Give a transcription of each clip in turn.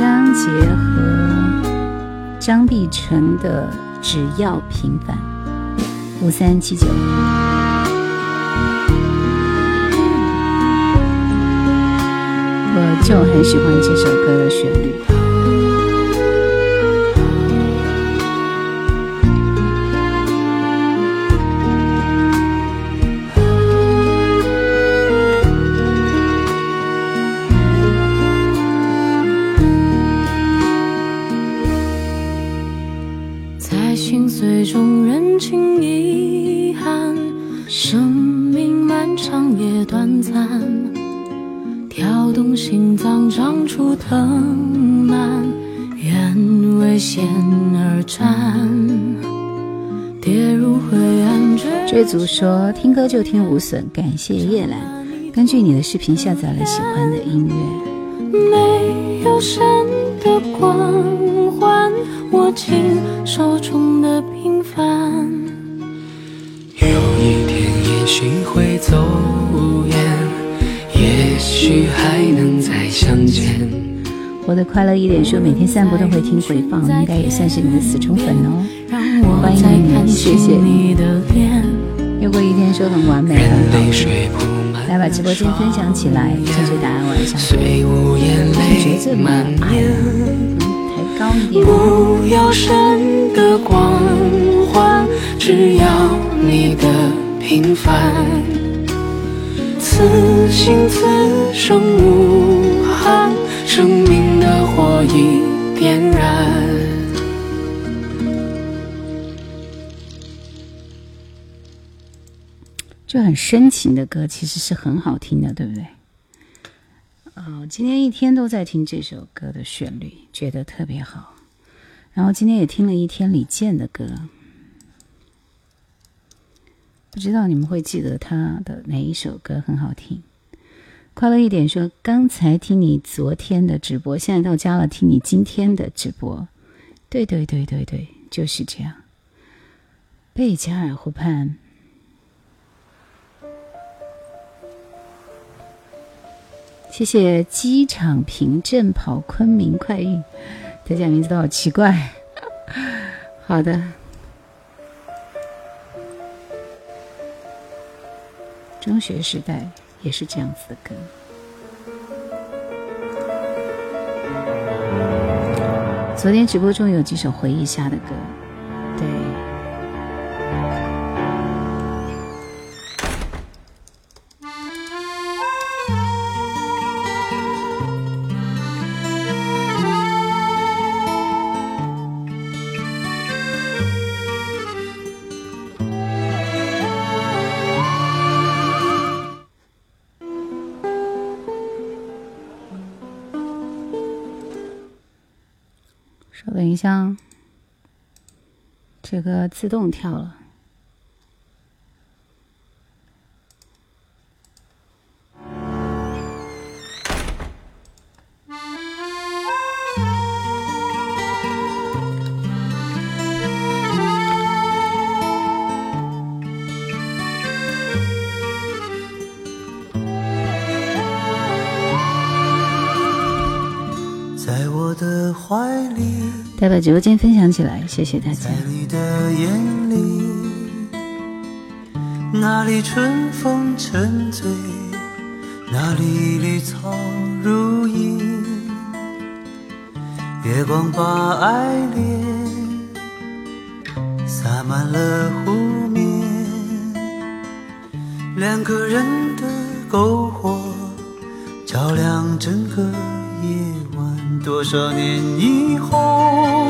张杰和张碧晨的《只要平凡》，五三七九。我就很喜欢这首歌的旋律。追逐说听歌就听无损，感谢叶兰。根据你的视频下载了喜欢的音乐。没有神的光环，握紧手中的平凡。有一天也许会走远，也许还能再相见。活得快乐一点，说每天散步都会听回放，应该也算是你的死忠粉哦。欢迎你，谢谢。天，说很完美很好。来把直播间分享起来，正确答案晚上。觉得这么矮了，抬高一点。不要神的光环，只要你的平凡。此心此生无憾。生命的火已点燃，很深情的歌，其实是很好听的，对不对？哦，今天一天都在听这首歌的旋律，觉得特别好。然后今天也听了一天李健的歌，不知道你们会记得他的哪一首歌很好听？快乐一点说，刚才听你昨天的直播，现在到家了，听你今天的直播。对对对对对，就是这样。贝加尔湖畔，谢谢机场凭证跑昆明快运，大家名字都好奇怪。好的，中学时代。也是这样子的歌。昨天直播中有几首回忆下的歌，将，这个自动跳了。直播间分享起来，谢谢大家。在你的眼里，那里春风沉醉，那里绿草如茵。月光把爱恋洒满了湖面，两个人的篝火照亮整个夜晚。多少年以后，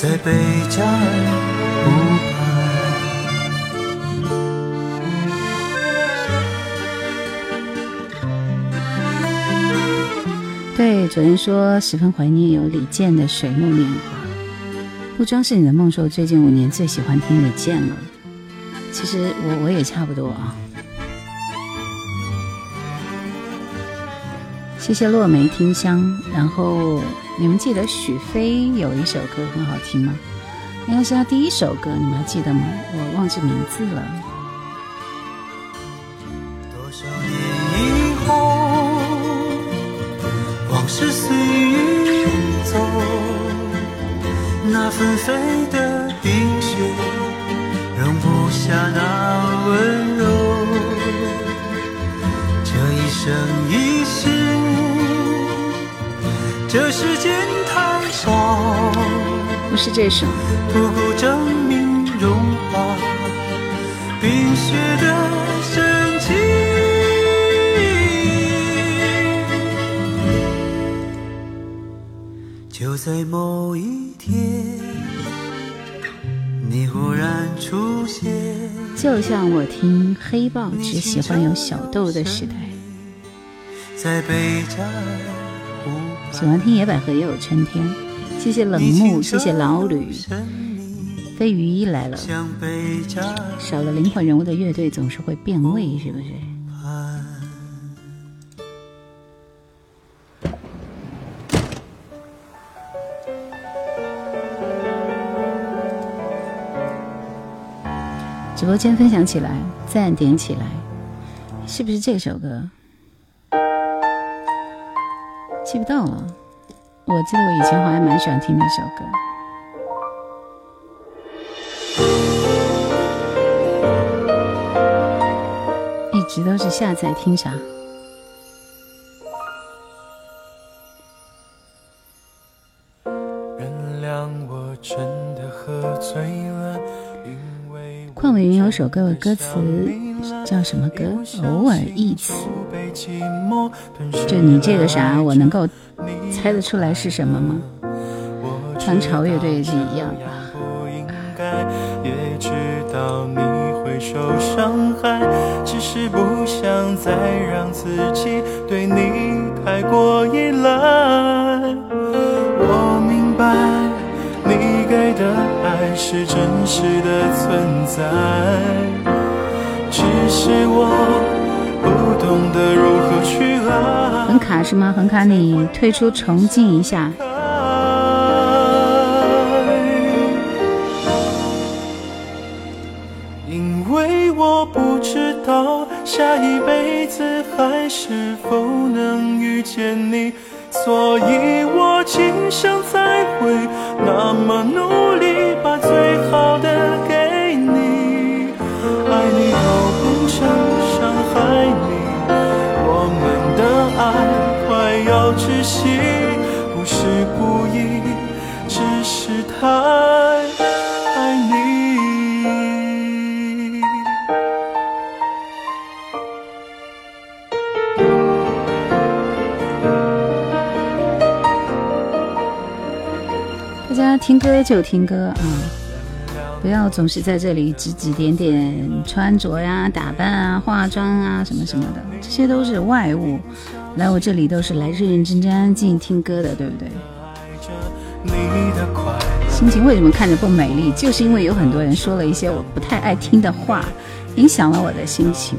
在贝加尔湖畔。对，昨天说十分怀念有李健的《水木年华》。不装饰你的梦，说最近五年最喜欢听李健了。其实我我也差不多啊。谢谢落梅听香。然后你们记得许飞有一首歌很好听吗？应该是他第一首歌，你们还记得吗？我忘记名字了。是这首。不顾证明融化冰雪的。就在某一。你忽然出现，就像我听黑豹只喜欢有小豆的时代，喜欢听野百合也有春天。谢谢冷木，谢谢老吕，飞鱼一来了。少了灵魂人物的乐队总是会变味，是不是？直播间分享起来，赞点起来，是不是这首歌？记不到了。我记得我以前好像蛮喜欢听那首歌，一直都是下载听啥？邝美云有首歌的歌词叫什么歌？偶尔一词，就你这个啥，我能够猜得出来是什么吗？唐朝乐队是一样的。我明白。你给的爱是真实的存在，只是我不懂得如何去爱。很卡是吗？很卡，你退出重进一下。因为我不知道下一辈子还是否能遇见你。所以我今生才会那么努力，把最好听歌就听歌啊，不要总是在这里指指点点穿着呀、打扮啊、化妆啊什么什么的，这些都是外物。来我这里都是来认认真真、安静听歌的，对不对？心情为什么看着不美丽？就是因为有很多人说了一些我不太爱听的话，影响了我的心情。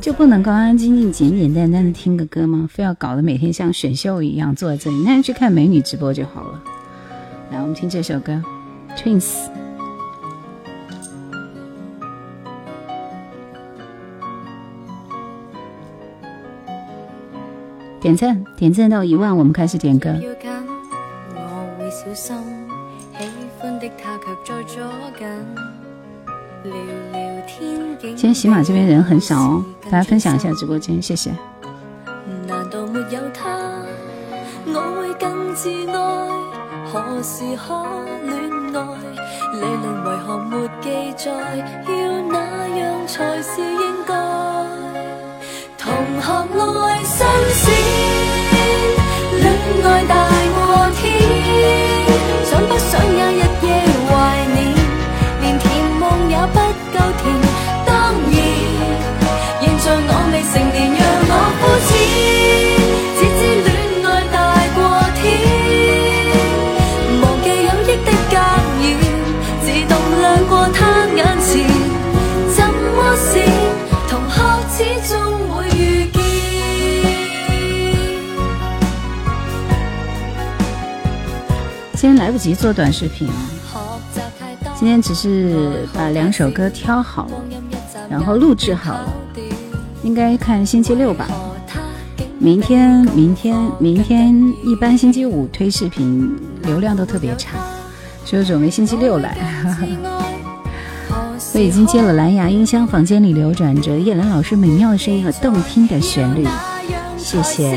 就不能够安安静静、简简单单的听个歌吗？非要搞得每天像选秀一样坐在这里？那就去看美女直播就好了。来，我们听这首歌，Twins。点赞，点赞到一万，我们开始点歌。今天喜马这边人很少哦大家分享一下直播间谢谢。难道没有他？我会更自爱。何时可恋爱？理论为何没记载？要那样才是应该？同学爱新鲜恋爱大过天。来不及做短视频，今天只是把两首歌挑好了，然后录制好了，应该看星期六吧。明天，明天，明天，一般星期五推视频流量都特别差，所以准备星期六来。我已经接了蓝牙音箱，房间里流转着叶兰老师美妙的声音和动听的旋律，谢谢。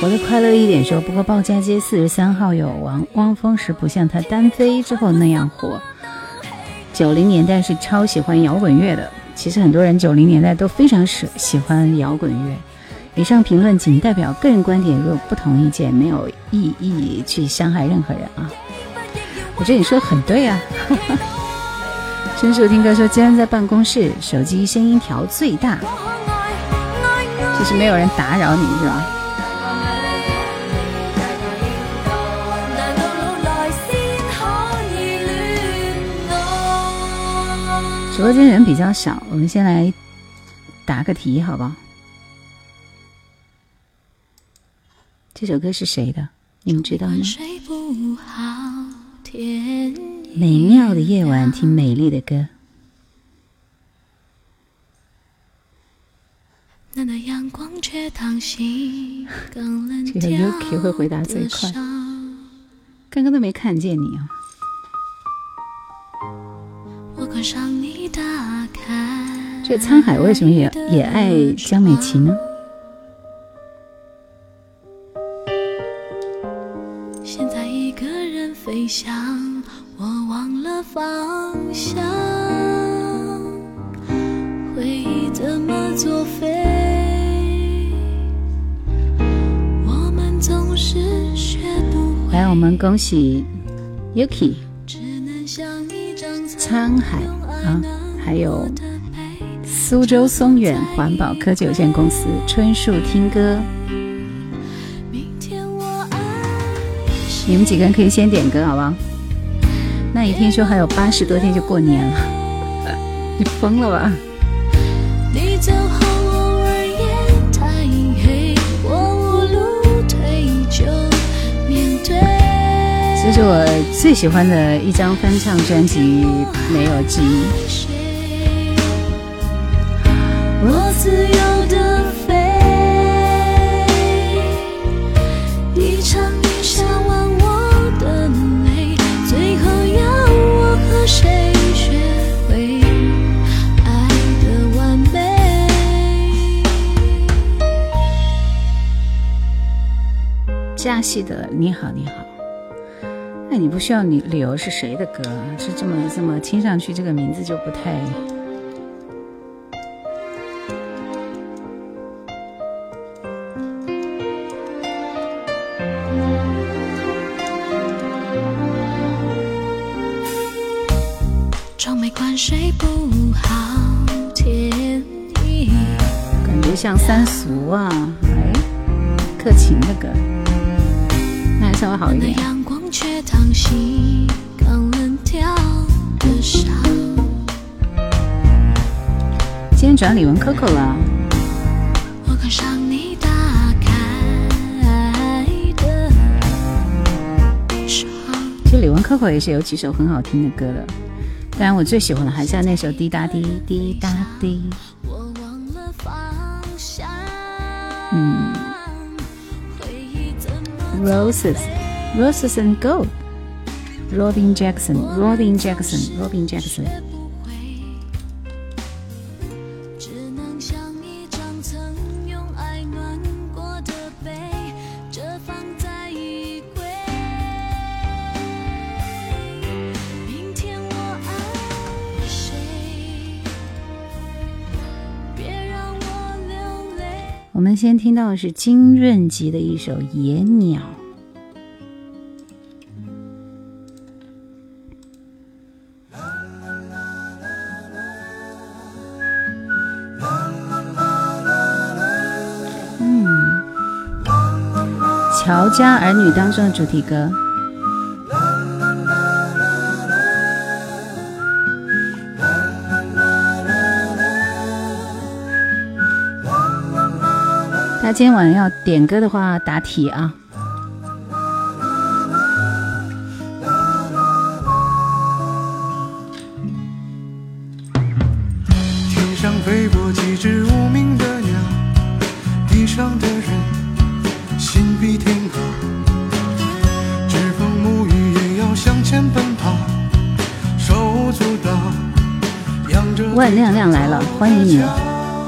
我的快乐一点说，不过鲍家街四十三号有王汪峰时不像他单飞之后那样火。九零年代是超喜欢摇滚乐的，其实很多人九零年代都非常喜喜欢摇滚乐。以上评论仅代表个人观点，如有不同意见，没有意义去伤害任何人啊。我觉得你说的很对啊。深树听歌说，今天在办公室，手机声音调最大，就是没有人打扰你是吧？直播间人比较少，我们先来答个题，好不好？这首歌是谁的？你们知道吗？美妙的夜晚，听美丽的歌。这个 Yuki 会回答最快，刚刚都没看见你啊。这沧海为什么也也爱江美琪呢？现在一个人飞翔，我忘了方向，回忆怎么作废？我们总是学不会。来，我们恭喜 Yuki。沧海啊，还有苏州松远环保科技有限公司春树听歌，你们几个人可以先点歌，好不好？那一听说还有八十多天就过年了，你疯了吧？这是我最喜欢的一张翻唱专辑，没有之一。我自由的飞，一场雨下完我的泪，最后要我和谁学会爱的完美？加戏的你好，你好。那你不需要你理由是谁的歌？是这么这么听上去这个名字就不太。感觉像三俗啊，哎，克勤的歌，那还稍微好一点。却淌心刚冷掉的伤。今天转李玟 Coco 了。我看上你打开的窗。其实李玟 Coco 也是有几首很好听的歌的，当然我最喜欢的还是那首滴答滴滴答滴。我忘了方向嗯，Roses，Roses and Gold，Robin Jackson，Robin Jackson，Robin Jackson。我们先听到的是金润吉的一首《野鸟》。家儿女》当中的主题歌。他今天晚上要点歌的话，答题啊！欢迎你。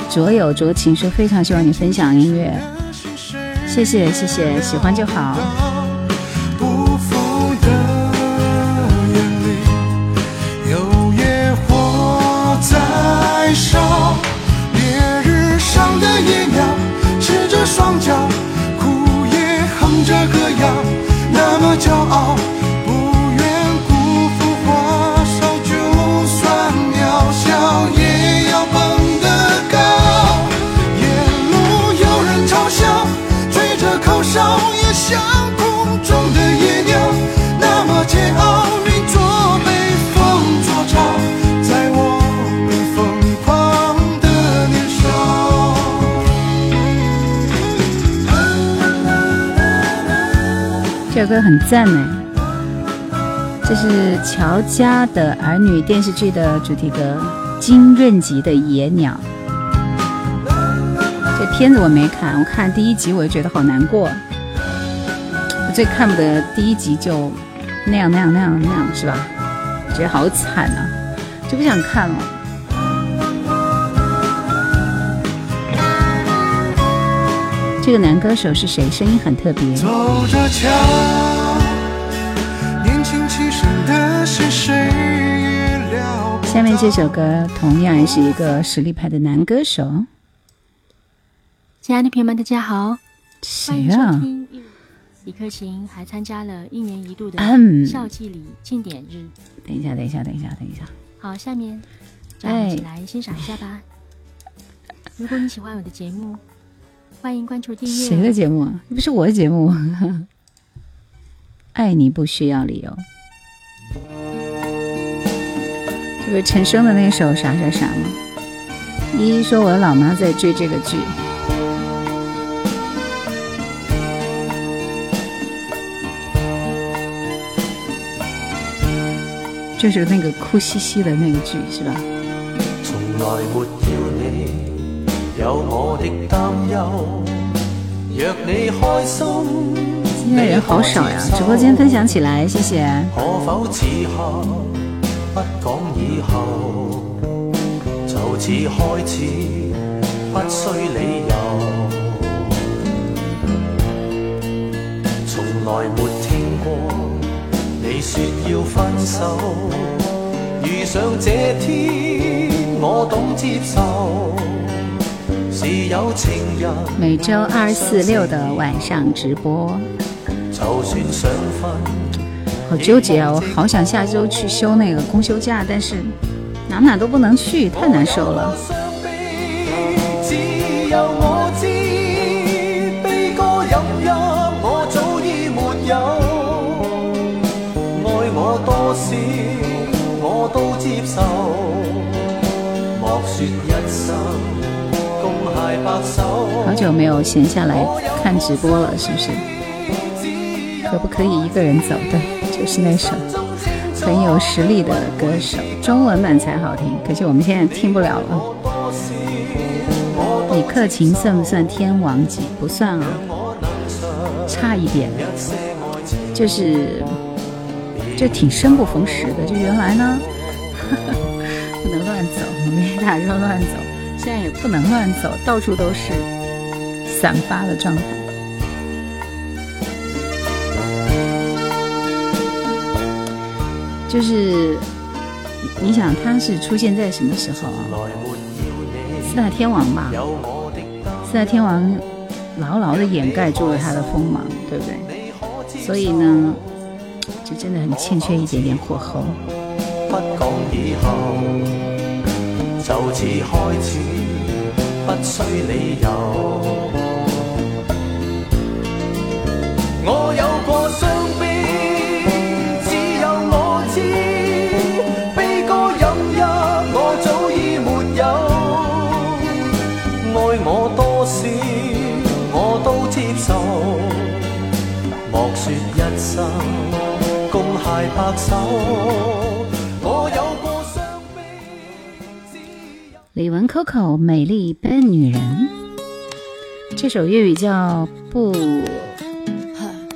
卓有卓情说非常喜欢你分享音乐，谢谢谢谢，喜欢就好。骄傲。这首歌很赞呢，这是乔家的儿女电视剧的主题歌，金润吉的《野鸟》。这片子我没看，我看第一集我就觉得好难过。我最看不得第一集就那样那样那样那样，是吧？觉得好惨啊，就不想看了。这个男歌手是谁？声音很特别。下面这首歌同样也是一个实力派的男歌手。亲爱的朋友们，大家好，欢迎收听。李克勤还参加了一年一度的校际礼庆典日。等一下，等一下，等一下，等一下。好，下面咱们一起来欣赏一下吧。如果你喜欢我的节目。欢迎关注订阅。谁的节目？不是我的节目。爱你不需要理由。这不是陈升的那首《啥啥啥》吗？依依说我的老妈在追这个剧。就是那个哭兮兮的那个剧，是吧？从来没有我的担忧。若你开心，今天人好少呀，直播间分享起来，谢谢。可否此刻不讲以后，就此开始，不需理由。从来没听过你说要分手，遇上这天，我懂接受。每周二、四、六的晚上直播，好纠结啊！我好想下周去休那个公休假，但是哪哪都不能去，太难受了。好久没有闲下来看直播了，是不是？可不可以一个人走？对，就是那首很有实力的歌手，中文版才好听，可惜我们现在听不了了。李克勤算不算天王级？不算啊，差一点，就是就挺生不逢时的。就原来呢，不能乱走，没打算乱走，现在也不能乱走，到处都是散发的状态。就是你想他是出现在什么时候啊？四大天王吧，四大天王牢牢的掩盖住了他的锋芒，对不对？所以呢，就真的很欠缺一点点火候。不需理由。李玟 Coco 美丽笨女人，这首粤语叫不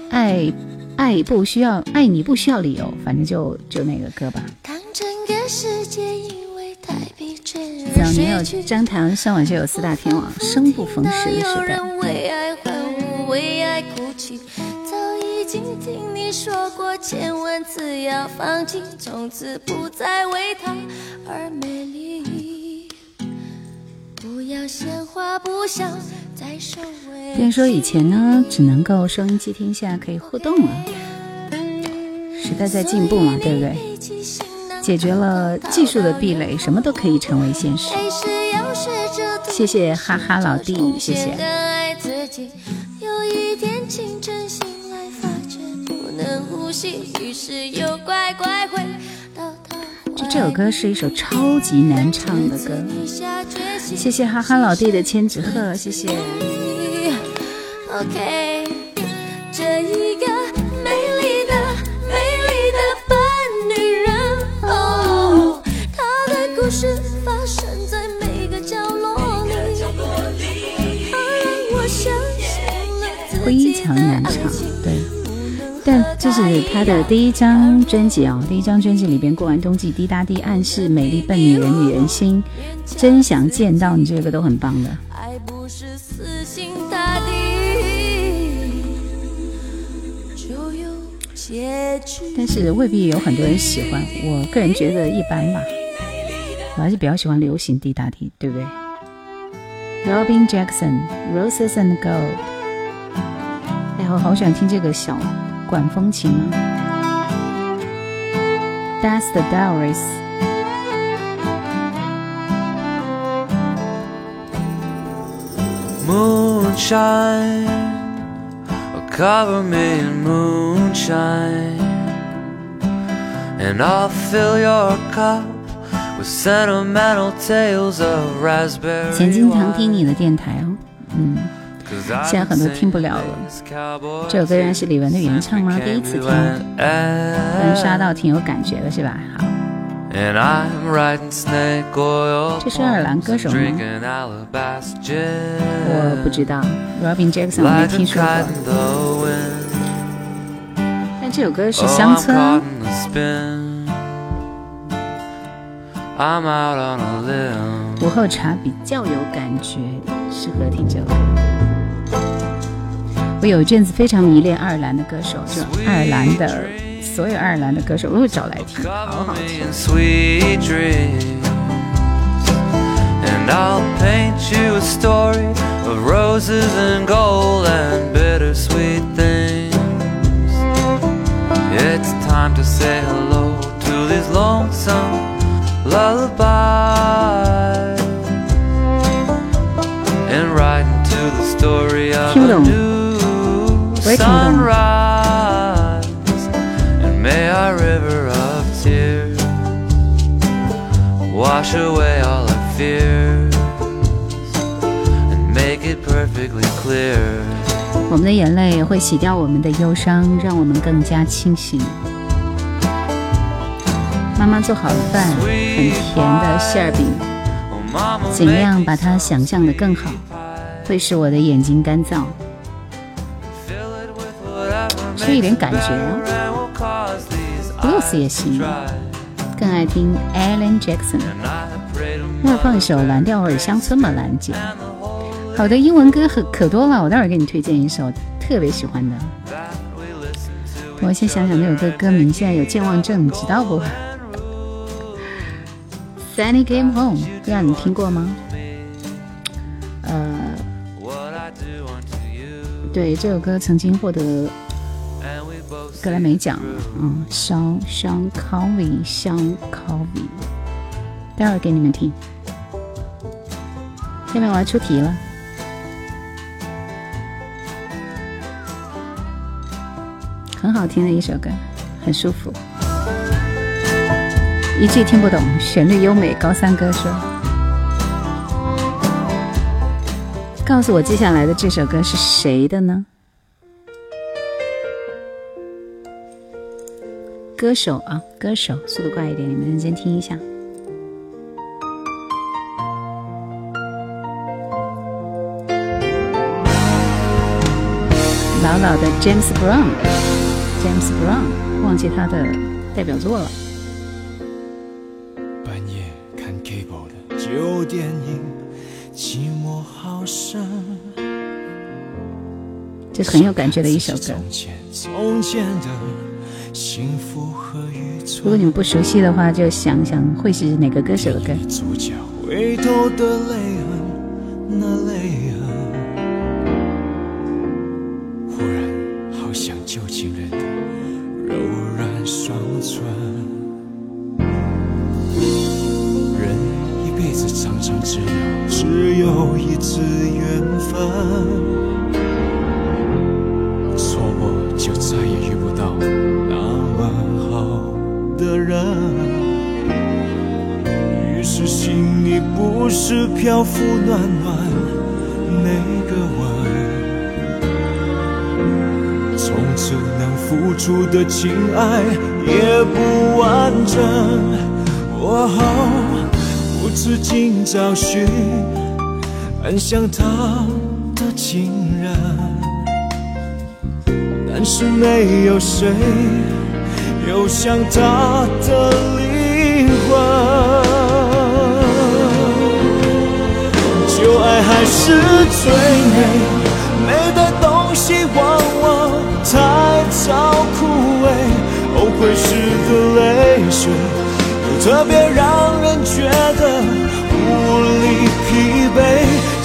爱爱不需要爱你不需要理由，反正就就那个歌吧。早年有张唐，上晚就有四大天王，生不逢时的时代。听你说过千万次要放弃，从此不再为他而美丽。不要闲话不想再收尾。别说以前呢，只能够收音机听下可以互动了。时代在进步嘛，对不对？解决了技术的壁垒，什么都可以成为现实。谢谢哈哈老弟，谢谢。就这首歌是一首超级难唱的歌，谢谢憨憨老弟的千纸鹤，谢谢。OK，这一个美丽的美丽的笨女人，哦，她的故事发生在每个角落里，她让我相信了非常难唱。但这是他的第一张专辑哦，第一张专辑里边过完冬季滴答滴暗示美丽笨女人女人心，真想见到你这个都很棒的。但是未必有很多人喜欢，我个人觉得一般吧，我还是比较喜欢流行滴答滴，对不对？Robin Jackson Roses and Gold，哎，我好喜欢听这个小。管风琴吗？That's the Diaries。Moonshine, cover me in moonshine, and I'll fill your cup with sentimental tales of raspberry. 前经常听你的电台哦，嗯。 现在很多听不了了。这首歌然是李玟的原唱吗？第一次听，能刷到挺有感觉的，是吧？好。这是爱尔兰歌手吗？我不知道，Robin Jackson 我没听说过。但这首歌是乡村。午后茶比较有感觉，适合听这首歌。我有一阵子非常迷恋爱尔兰的歌手，就爱尔兰的所有爱尔兰的歌手，我会找来听，好好听。And I'll paint you a story of roses and gold and bittersweet things. It's time to say hello to these lonesome lullabies and write into the story of a new sunrise and may our river of tears wash away all our fears and make it perfectly clear 我们的眼泪会洗掉我们的忧伤让我们更加清醒妈妈做好了饭，很甜的馅儿饼，怎样把它想象的更好，会使我的眼睛干燥。吃一点感觉，blues 也行。更爱听 Alan Jackson，那放一首《蓝调味乡村》吧，兰姐。好的，英文歌可可多了，我待会儿给你推荐一首特别喜欢的。我先想想那首歌歌名，现在有健忘症，你知道不？Sunny Came Home，不知道你听过吗？呃，对，这首歌曾经获得。格莱美奖，嗯，Sean Sean Convey，Sean Convey，待会儿给你们听。下面我要出题了，很好听的一首歌，很舒服，一句听不懂，旋律优美。高三哥说：“告诉我接下来的这首歌是谁的呢？”歌手啊，歌手，速度快一点，你们认真听一下。老老的 James Brown，James Brown，忘记他的代表作了。半夜看 cable 的旧电影，寂寞好深。这很有感觉的一首歌。如果你们不熟悉的话，就想想会是哪个歌手的歌。忽然好像旧情人的柔软双唇。人一辈子常常只有只有一次缘分。是漂浮暖暖那个吻，从此能付出的情爱也不完整。我无止境找寻很像他的情人，但是没有谁有像他的灵魂。旧爱还是最美，美的东西往往太早枯萎，后悔时的泪水，又特别让人觉得无力疲惫。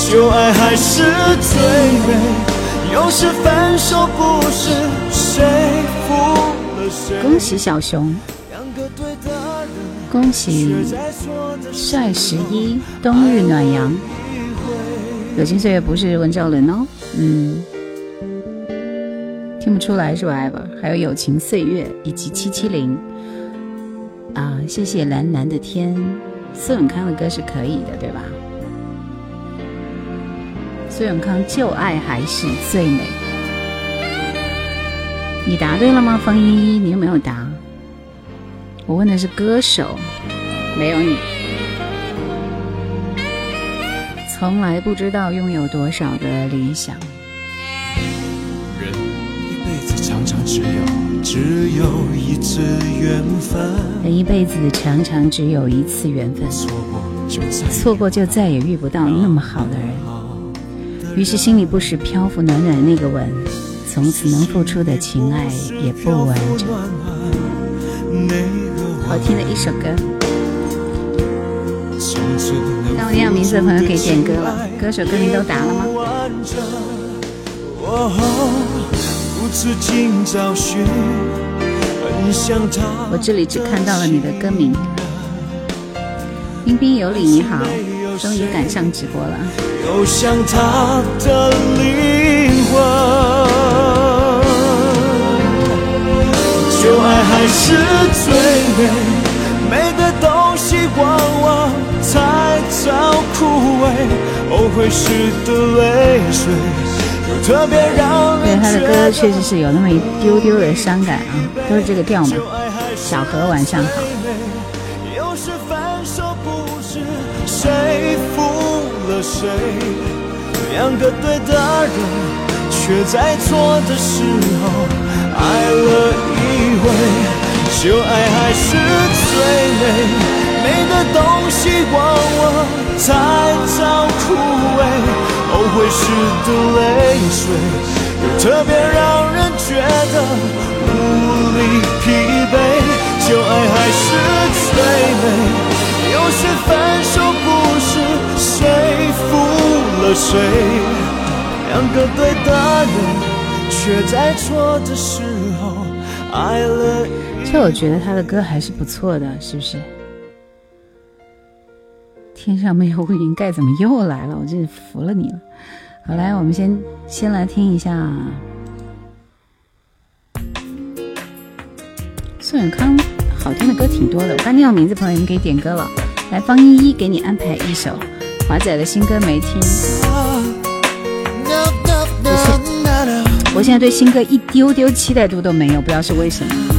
旧爱还是最美，有时分手不是谁负了谁。恭喜小熊，恭喜帅十一，冬日暖阳。友情岁月不是温兆伦哦，嗯，听不出来是吧？ever，还有友情岁月以及七七零啊，谢谢蓝蓝的天，苏永康的歌是可以的，对吧？苏永康旧爱还是最美，你答对了吗？方依依，你有没有答？我问的是歌手，没有你。从来不知道拥有多少的理想。人一辈子常常只有只有一次缘分。人一辈子常常只有一次缘分。错过就再错过就再也遇不到那么好的人。于是心里不时漂浮暖暖那个吻，从此能付出的情爱也不完整。好听的一首歌。让我念名字的朋友可以点歌了，歌手歌名都答了吗？我这里只看到了你的歌名。彬彬有礼，你好，终于赶上直播了。旧爱还是最美，美的东西往往。太早枯萎，后悔时的泪水，又特别让人对他的歌确实是有那么一丢丢的伤感啊，都是这个调嘛。小何晚上好。谁负了谁？两个对的人，却在错的时候爱了一回。旧爱还是最美，美的东西往往太早枯萎，后悔时的泪水，又特别让人觉得无力疲惫。旧爱还是最美，有时分手不是谁负了谁，两个对的人却在错的时候爱了。其实我觉得他的歌还是不错的，是不是？天上没有乌云盖，怎么又来了？我真是服了你了。好，来，我们先先来听一下宋永康。好听的歌挺多的，我刚念到名字，朋友们可以点歌了。来，方依依给你安排一首华仔的新歌没听。我现在对新歌一丢丢期待度都没有，不知道是为什么。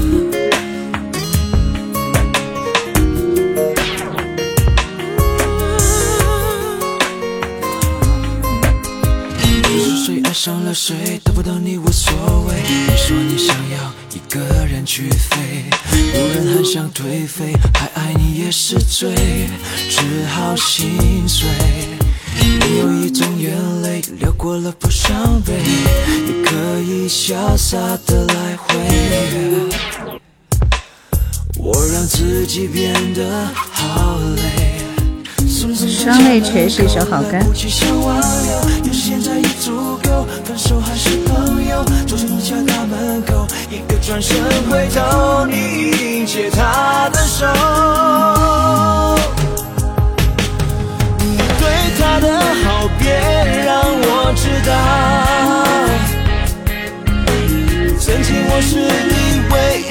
上了谁，得不到你无所谓。你说你想要一个人去飞。无人还想颓废，还爱你也是罪，只好心碎。你有一种眼泪流过了不伤悲，你可以潇洒的来回。我让自己变得好累。双泪垂是一首好歌。转身回头，你已经牵他的手。你对他的好，别让我知道。曾经我是你唯一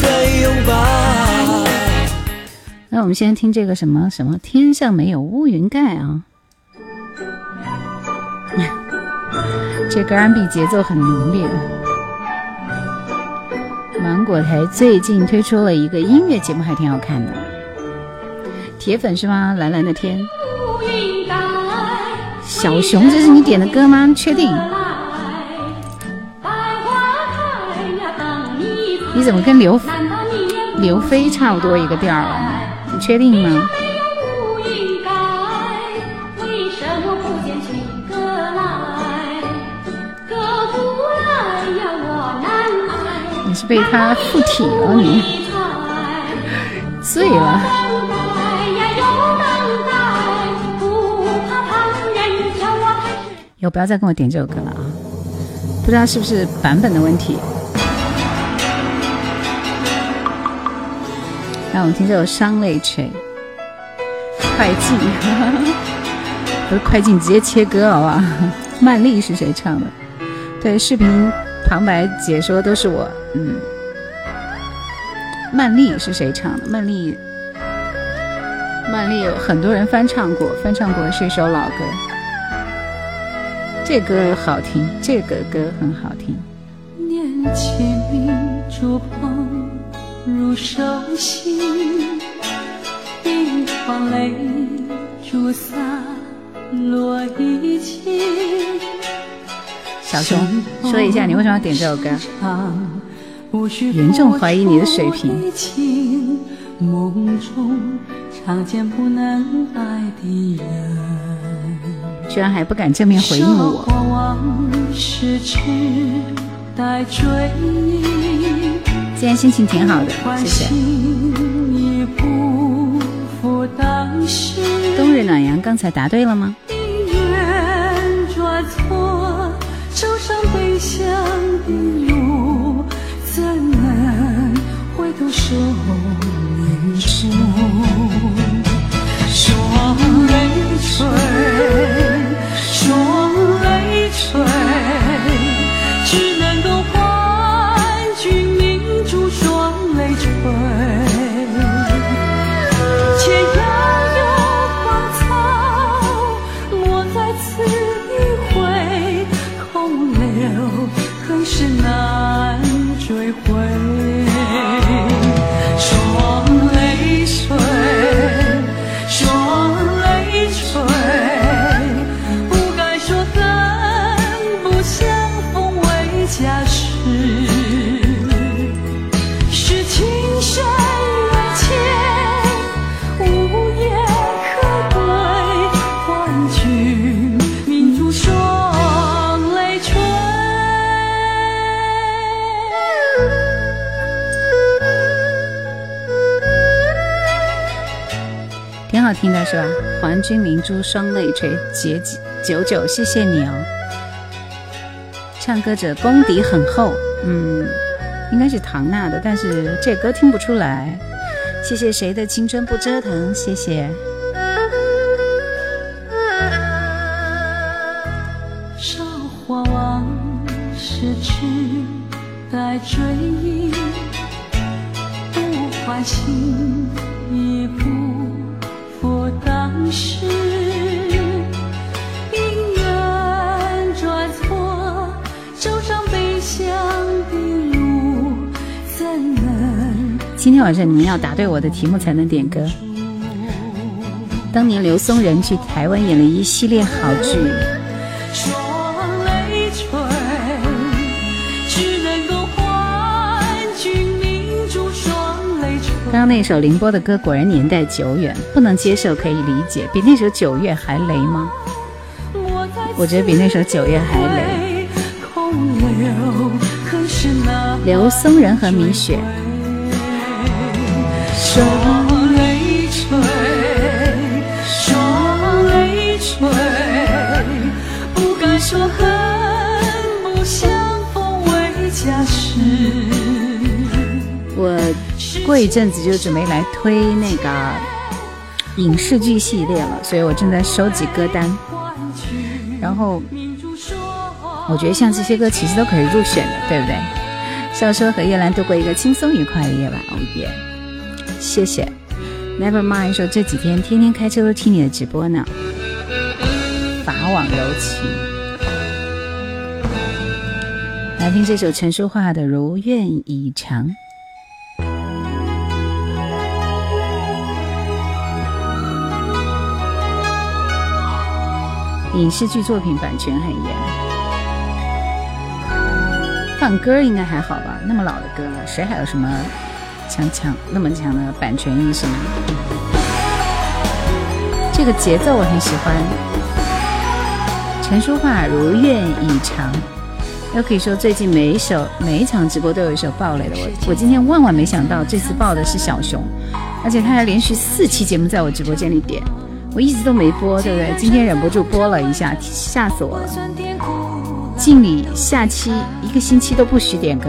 的。那我们先听这个什么什么，天上没有乌云盖啊。这个 R&B 节奏很浓烈。芒果台最近推出了一个音乐节目，还挺好看的。铁粉是吗？蓝蓝的天。小熊，这是你点的歌吗？确定？你怎么跟刘刘飞差不多一个调儿啊？你确定吗？你是被他附体了，你醉了。以后不要再跟我点这首歌了啊！不知道是不是版本的问题。让我们听这首《伤泪垂》，快进，不是快进，直接切歌好不好？曼丽是谁唱的？对，视频。旁白解说都是我，嗯，曼丽是谁唱的？曼丽，曼丽有很多人翻唱过，翻唱过是一首老歌，这歌好听，这个歌很好听。年轻触碰如手心，一眶泪珠洒落一地。小熊，说一下你为什么要点这首歌？严重怀疑你的水平。居然还不敢正面回应我。今天心情挺好的，谢谢。冬日暖阳，刚才答对了吗？手上背听的是吧？黄君明珠双泪垂，结九九，谢谢你哦。唱歌者功底很厚，嗯，应该是唐娜的，但是这歌听不出来。谢谢谁的青春不折腾？谢谢。韶华往事只待追忆，不换新今天晚上你们要答对我的题目才能点歌。当年刘松仁去台湾演了一系列好剧。刚刚那首凌波的歌果然年代久远，不能接受可以理解，比那首《九月》还雷吗？我觉得比那首《九月》还雷。刘松仁和米雪。双泪垂，双泪，我。过一阵子就准备来推那个影视剧系列了，所以我正在收集歌单。然后我觉得像这些歌其实都可以入选的，对不对？笑说和叶兰度过一个轻松愉快的夜晚，哦耶！谢谢。Never mind 说这几天天天开车都听你的直播呢，法网柔情。来听这首陈淑桦的《如愿以偿》。影视剧作品版权很严，放歌应该还好吧？那么老的歌了，谁还有什么强强那么强的版权意识吗？这个节奏我很喜欢。陈淑桦如愿以偿，又可以说最近每一首每一场直播都有一首爆雷的。我我今天万万没想到这次爆的是小熊，而且他还连续四期节目在我直播间里点。我一直都没播，对不对？今天忍不住播了一下，吓死我了！敬礼，下期一个星期都不许点歌。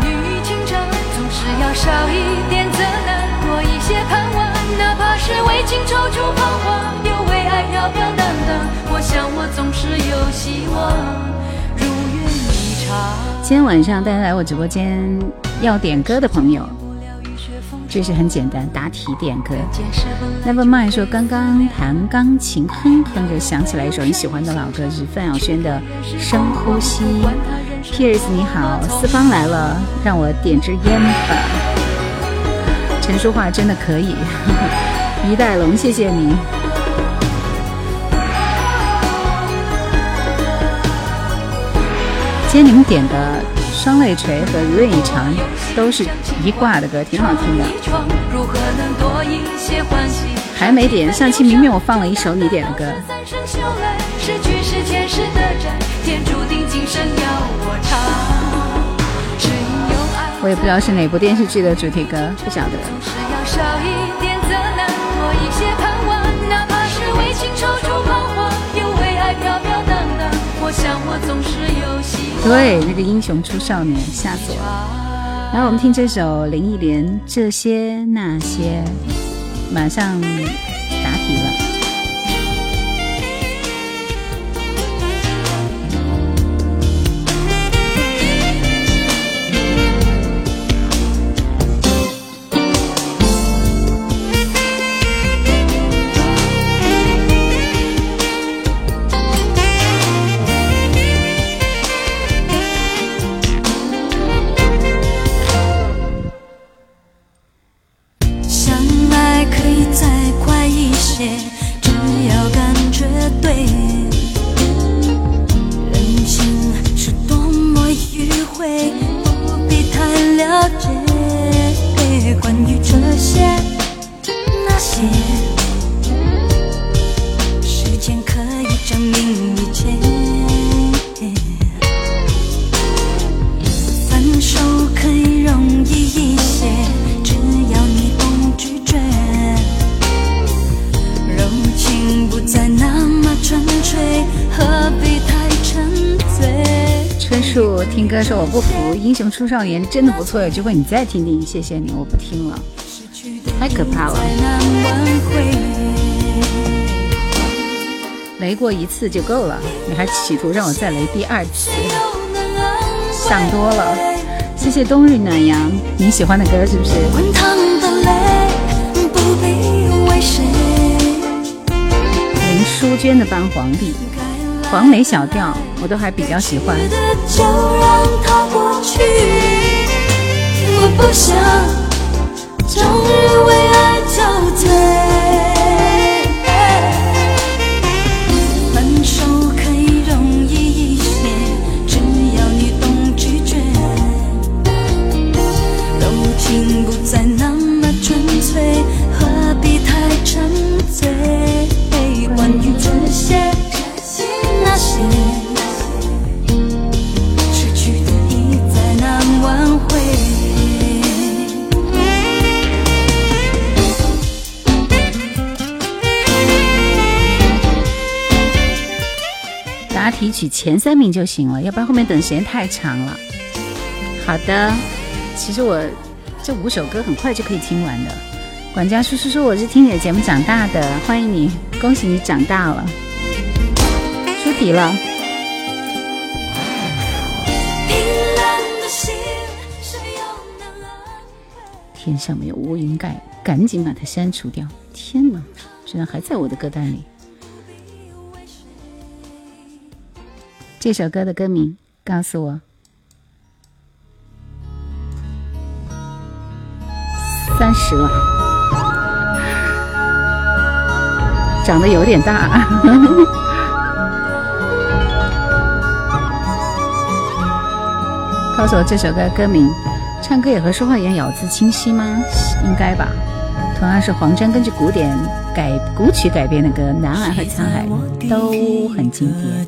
要少一点责难，多一些盼望。哪怕是为情踌躇彷徨，又为爱飘飘荡荡。我想我总是有希望，如愿以偿。今天晚上大家来我直播间要点歌的朋友。这是很简单，答题点歌。Never mind 说刚刚弹钢琴，哼哼着想起来一首很喜欢的老歌，是范晓萱的《深呼吸》。Pierce 你好，四方来了，让我点支烟吧。陈淑桦真的可以，于代龙谢谢你。今天你们点的。双泪垂和如愿以偿都是一挂的歌，挺好听的。还没点，上期明明我放了一首你点的歌。我也不知道是哪部电视剧的主题歌，不晓得。对，那个英雄出少年，吓死我了。然后我们听这首林忆莲《这些那些》，马上服。英雄出少年真的不错，有机会你再听听。谢谢你，我不听了，太可怕了。雷过一次就够了，你还企图让我再雷第二次，想多了。谢谢冬日暖阳，你喜欢的歌是不是？林淑娟的《帮皇帝》。黄梅小调，我都还比较喜欢。去我不想终日为爱憔悴。提取前三名就行了，要不然后面等时间太长了。好的，其实我这五首歌很快就可以听完的。管家叔叔说我是听你的节目长大的，欢迎你，恭喜你长大了。出题了。天上没有乌云盖，赶紧把它删除掉。天哪，居然还在我的歌单里。这首歌的歌名，告诉我。三十了，长得有点大。告诉我这首歌歌名，唱歌也和说话一样咬字清晰吗？应该吧。同样是黄沾根据古典改古曲改编的歌，《南海》和《沧海》都很经典。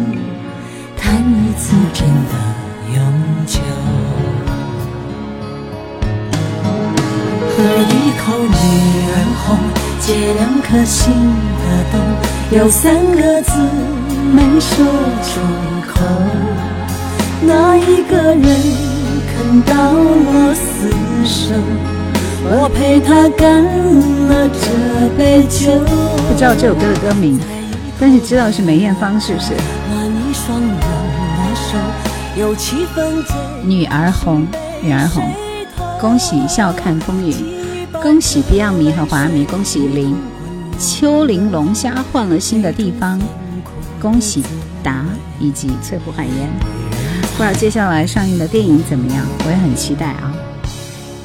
谈一次真的永久，喝一口女儿红，借两颗心的洞，有三个字没说出口，那一个人看到我死守，我陪他干了这杯酒。不知道这首歌的歌名，但是知道是梅艳芳，是不是？女儿红，女儿红，恭喜笑看风云，恭喜 Beyond 迷和华迷，恭喜林秋林龙虾换了新的地方，恭喜达以及翠湖海烟。不知道接下来上映的电影怎么样，我也很期待啊。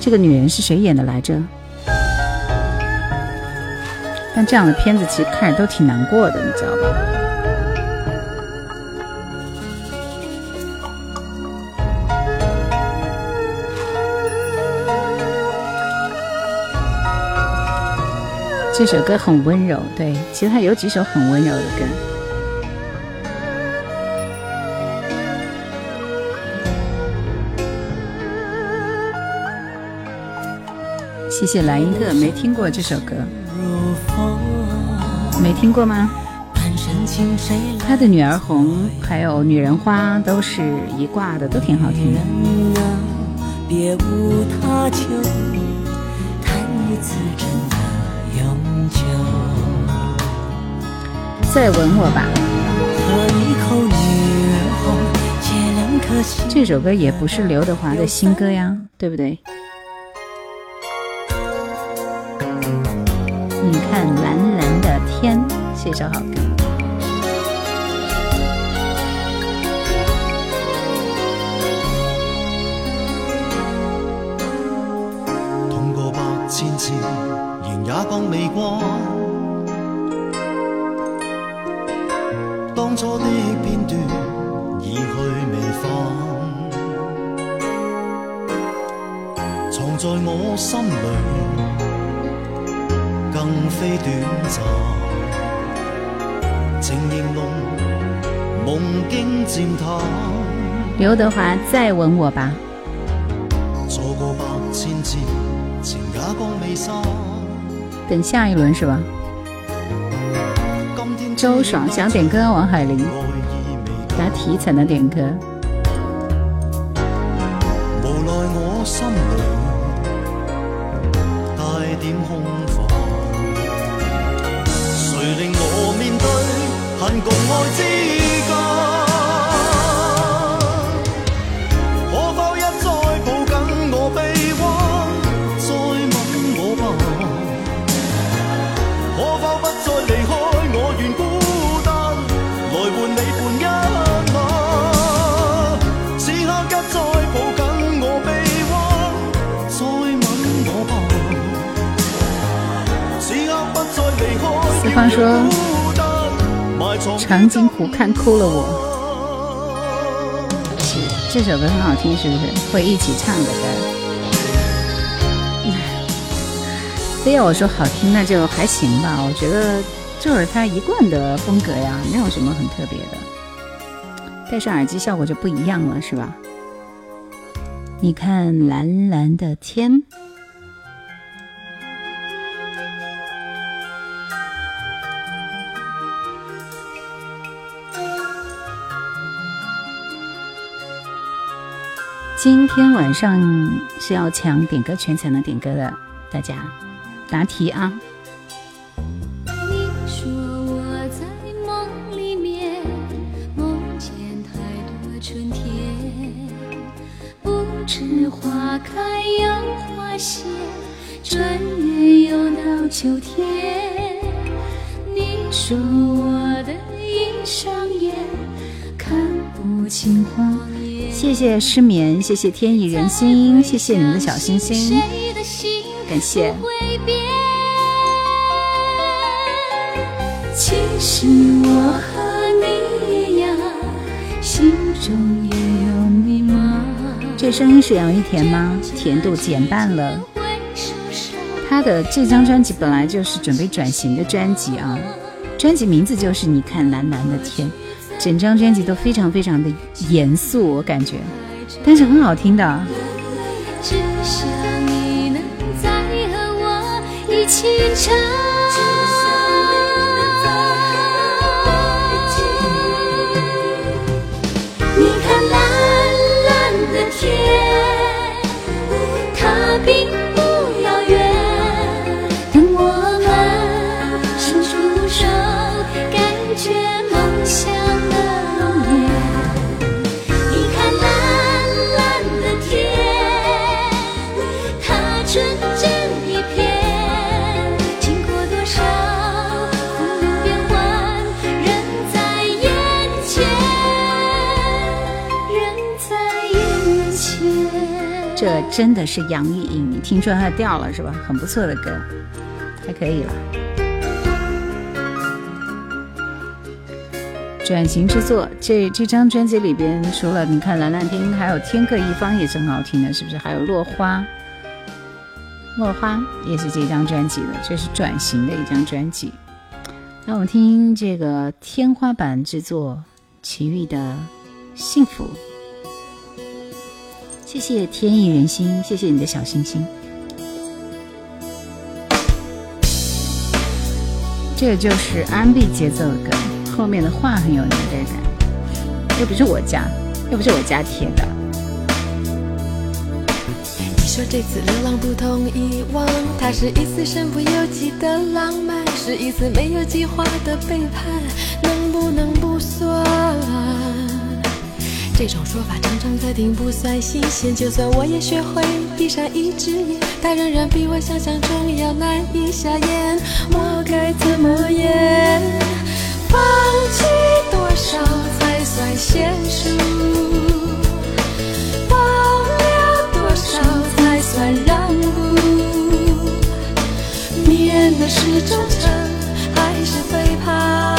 这个女人是谁演的来着？但这样的片子其实看着都挺难过的，你知道吧？这首歌很温柔，对，其实他有几首很温柔的歌。谢谢莱茵特，没听过这首歌，没听过吗？他的女儿红，还有女人花，都是一挂的，都挺好听的。再吻我吧。这首歌也不是刘德华的新歌呀，对不对？你看蓝蓝的天，是一首好歌。痛过百千次，仍也觉未过。当初的片段，已去未返，藏在我心里，更非短暂。情形浓，梦境渐淡。刘德华，再吻我吧。错过百千次，情也光未散。等下一轮是吧？周爽想点歌，王海玲，答题才能点歌。哭了我。这首歌很好听，是不是？会一起唱的歌。非要我说好听，那就还行吧。我觉得就是他一贯的风格呀，没有什么很特别的。戴上耳机效果就不一样了，是吧？你看蓝蓝的天。今天晚上是要抢点歌权才能点歌的，大家答题啊！你说我在梦里面梦见太多春天，不知花开又花谢，转眼又到秋天。谢谢失眠，谢谢天意人心，谢谢你们的小星星，感谢。其实我和你一样，心中也有迷茫。这声音是杨玉甜吗？甜度减半了。他的这张专辑本来就是准备转型的专辑啊，专辑名字就是你看蓝蓝的天。整张专辑都非常非常的严肃，我感觉，但是很好听的。你看蓝蓝的天。这真的是杨钰莹，你听出来她掉了是吧？很不错的歌，还可以了。转型之作，这这张专辑里边，除了你看蓝蓝天，还有天各一方也是很好听的，是不是？还有落花，落花也是这张专辑的，这是转型的一张专辑。那我们听这个天花板制作，齐豫的幸福。谢谢天意人心，谢谢你的小心心。这就是 R&B 节奏的歌，后面的话很有年代感，又不是我家，又不是我家贴的。你说这次流浪不同以往，它是一次身不由己的浪漫，是一次没有计划的背叛，能不能不算？这种说法常常在听，不算新鲜。就算我也学会闭上一只眼，它仍然比我想象中要难以下咽。我该怎么演？放弃多少才算娴熟？放了多少才算让步？面的是忠诚还是背叛？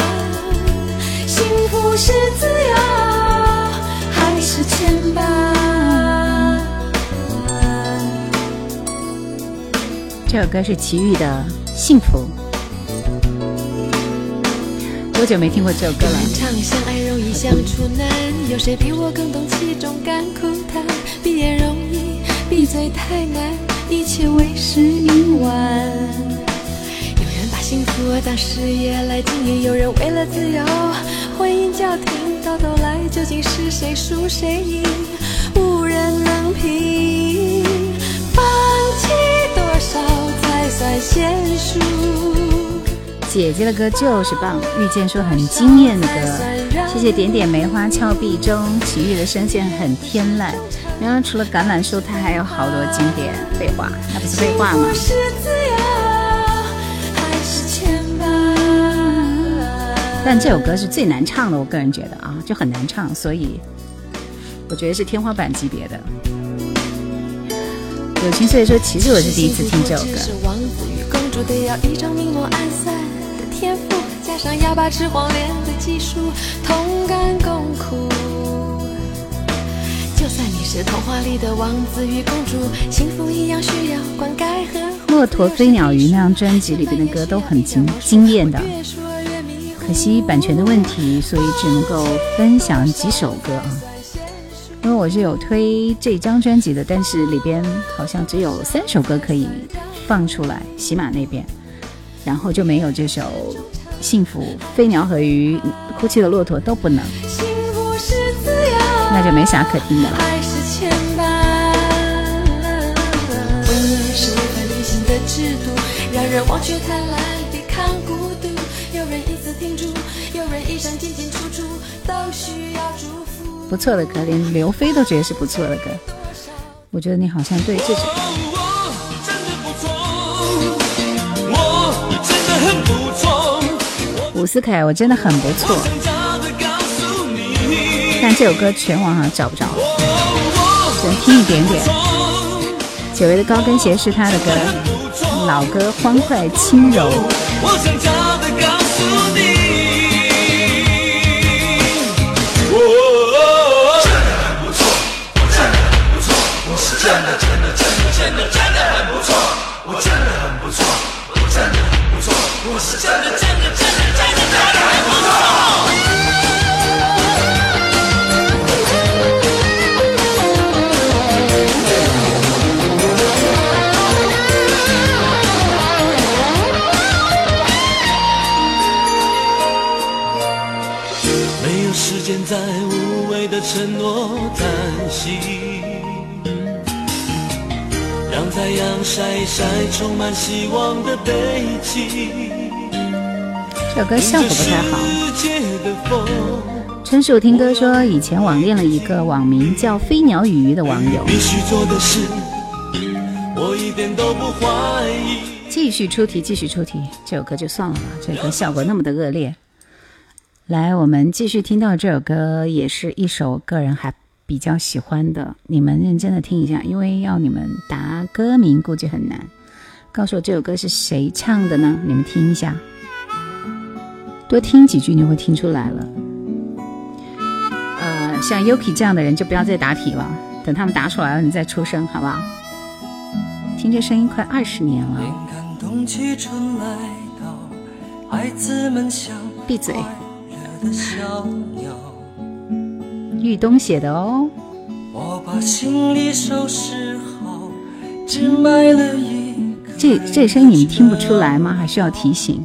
幸福是自由。牵绊。这首歌是齐豫的《幸福》。多久没听过这首歌了？唱相爱容易相处难，有谁比我更懂其中甘苦谈？闭眼容易，闭嘴太难，一切为时已晚。有人把幸福当事业来经营，有人为了自由婚姻家庭，到头来究竟是谁输谁赢，无人能评。放弃多少才算贤淑？姐姐的歌就是棒，遇见说很惊艳的歌，谢谢点点梅花峭壁中，齐豫的声线很天籁。原来除了橄榄树，它还有好多经典。废话，那不是废话吗？但这首歌是最难唱的，我个人觉得啊，就很难唱，所以我觉得是天花板级别的。有情岁说，其实我是第一次听这首歌。天赋加上哑巴吃黄连的技术，同甘共苦。就算你是童话里的王子与公主，幸福一样需要灌溉和。骆驼飞鸟鱼那张专辑里边的歌都很惊惊艳的，可惜版权的问题，所以只能够分享几首歌啊。因为我是有推这张专辑的，但是里边好像只有三首歌可以放出来，喜马那边。然后就没有这首《幸福》，飞鸟和鱼，哭泣的骆驼都不能，那就没啥可听的了。不错的歌，连刘飞都觉得是不错的歌。我觉得你好像对这首。伍思凯，我真的很不错，但这首歌全网上找不着，只能听一点点。久违的高跟鞋是他的歌，老歌欢快轻柔。承诺叹息，让太阳晒一晒充满希望的背脊。这首歌效果不太好。春树听歌说，以前网恋了一个网名叫“飞鸟与鱼”的网友。继续出题，继续出题。这首歌就算了吧，这首歌效果那么的恶劣。来，我们继续听到这首歌，也是一首个人还比较喜欢的。你们认真的听一下，因为要你们答歌名估计很难。告诉我这首歌是谁唱的呢？你们听一下，多听几句你会听出来了。呃，像 Yuki 这样的人就不要再答题了，等他们答出来了你再出声，好不好？听这声音快二十年了。闭嘴。玉东写的哦。这这声音你们听不出来吗？还需要提醒？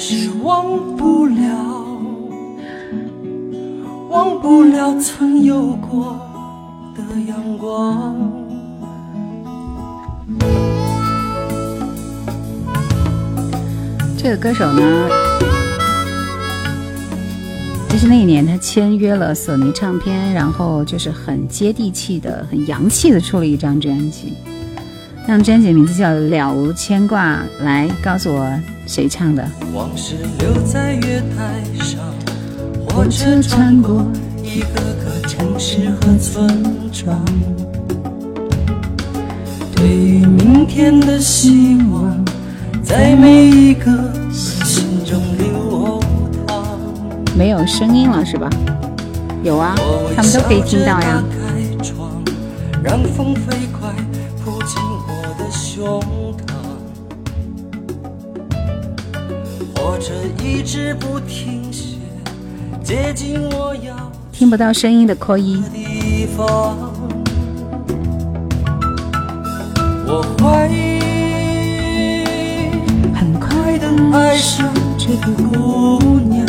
是忘不了，忘不了曾有过的阳光。这个歌手呢？就是那一年他签约了索尼唱片，然后就是很接地气的、很洋气的出了一张专辑。那张专辑名字叫《了无牵挂》，来告诉我谁唱的？往事留在月台上，火车穿过一个个城市和村庄。对于明天的希望，在每一个心中流淌。没有声音了是吧？有啊，他们都可以听到呀。让风飞快胸膛，火车一直不停歇，接近我要听不到声音的扣一。我怀疑，很快的爱上这个姑娘。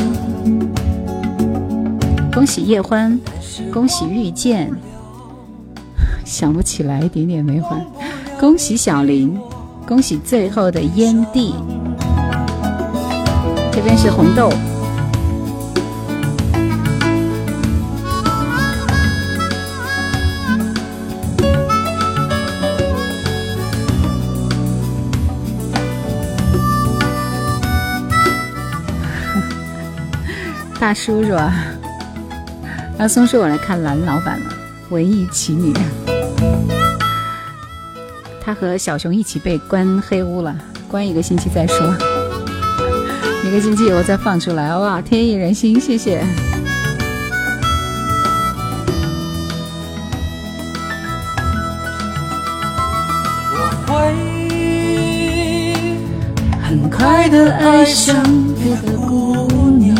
恭喜叶欢，恭喜遇见，想不起来，一点点没还。恭喜小林，恭喜最后的烟蒂。这边是红豆。大叔是吧？阿松说：“我来看蓝老板了，文艺奇女。他和小熊一起被关黑屋了，关一个星期再说。一个星期以后再放出来，哇！天意人心，谢谢。我会，很快的爱上别的姑娘，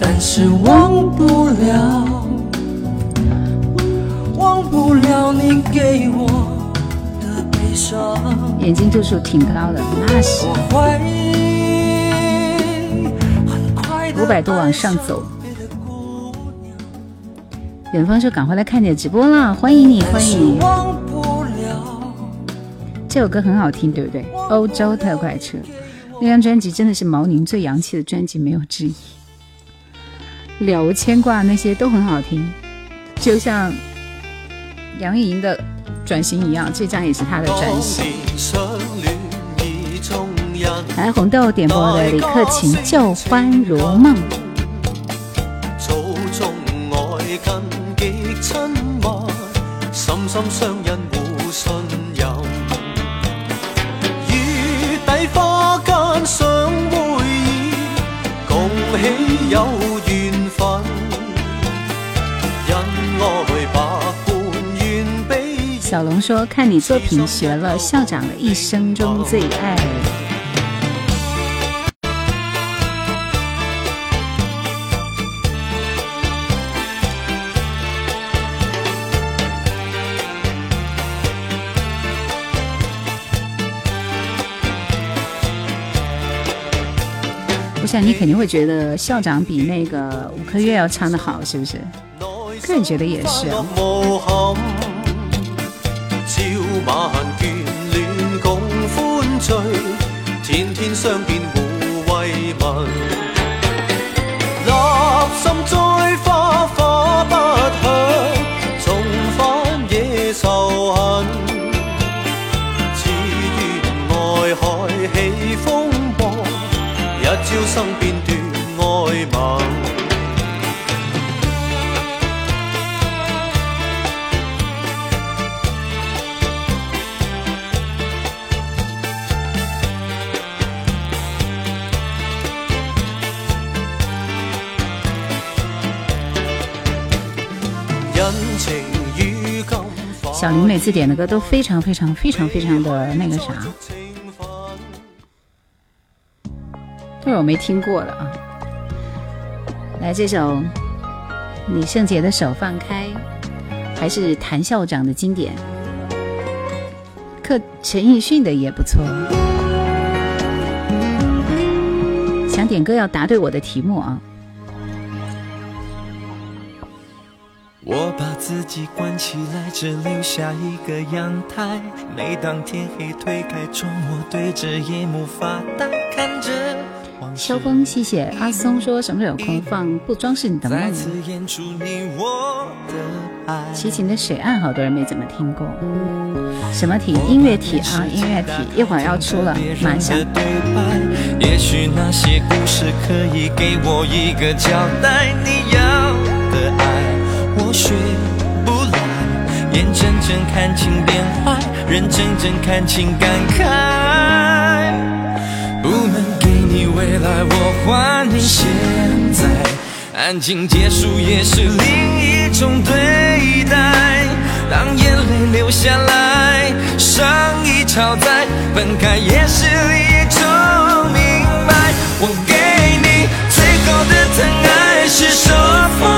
但是忘不了，不了你给我的悲伤。眼睛度数挺高的，那是。我五百度往上走。远方说：“赶快来看你的直播啦，欢迎你，欢迎。这首歌很好听，对不对？欧洲特快车那张专辑真的是毛宁最洋气的专辑，没有之一。了无牵挂那些都很好听，就像杨钰莹的转型一样，这张也是她的转型。来，红豆点播的李克勤《旧欢如梦》。早中愛近極親密，深深相印互信任。月底花意，共喜有緣分。恩愛百般願比小龙说：“看你作品学了校长的一生中最爱。”我想你肯定会觉得校长比那个五顆月要唱的好，是不是？个人觉得也是啊。万，眷恋共欢聚，天天相见互慰问。立心中小林每次点的歌都非常非常非常非常的那个啥，都是我没听过的啊。来这首李圣杰的手放开》，还是谭校长的经典，課陳奕迅的也不错。想点歌要答对我的题目啊。我把自己关起来，只留下一个阳台。每当天黑推开窗，我对着夜幕发呆，看着。萧峰，谢谢阿松说什么时候有空放不装饰你的梦。齐秦的水岸好多人没怎么听过，什么题？音乐题啊，音乐题，一会儿要出了，马上。也许那些故事可以给我一个交代，你要的爱我学不来，眼睁睁看情变坏，人睁睁看情感慨，不能给你未来，我还你现在。安静结束也是另一种对待，当眼泪流下来，伤已超载，分开也是一种明白。我给你最后的疼爱是手放，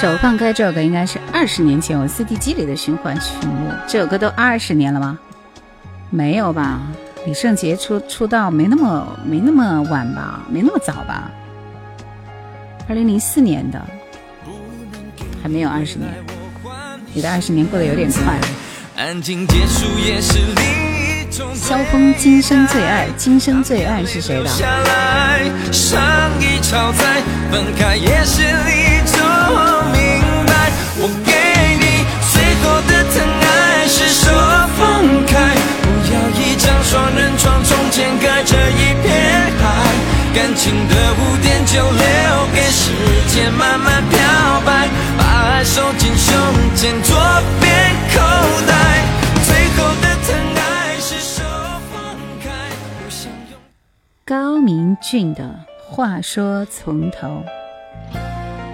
手放开这首歌应该是二十年前我 CD 机里的循环曲目，这首歌都二十年了吗？没有吧。李圣杰出出道没那么没那么晚吧，没那么早吧？二零零四年的，还没有二十年。你的二十年过得有点快。萧峰《今生最爱》，《今生最爱》是谁的？我给你最后的疼爱是手放开。不要一张双人床中间隔着一片海，感情的污点就留给时间慢慢漂白，把爱收进胸前左边口袋。高明俊的话说从头。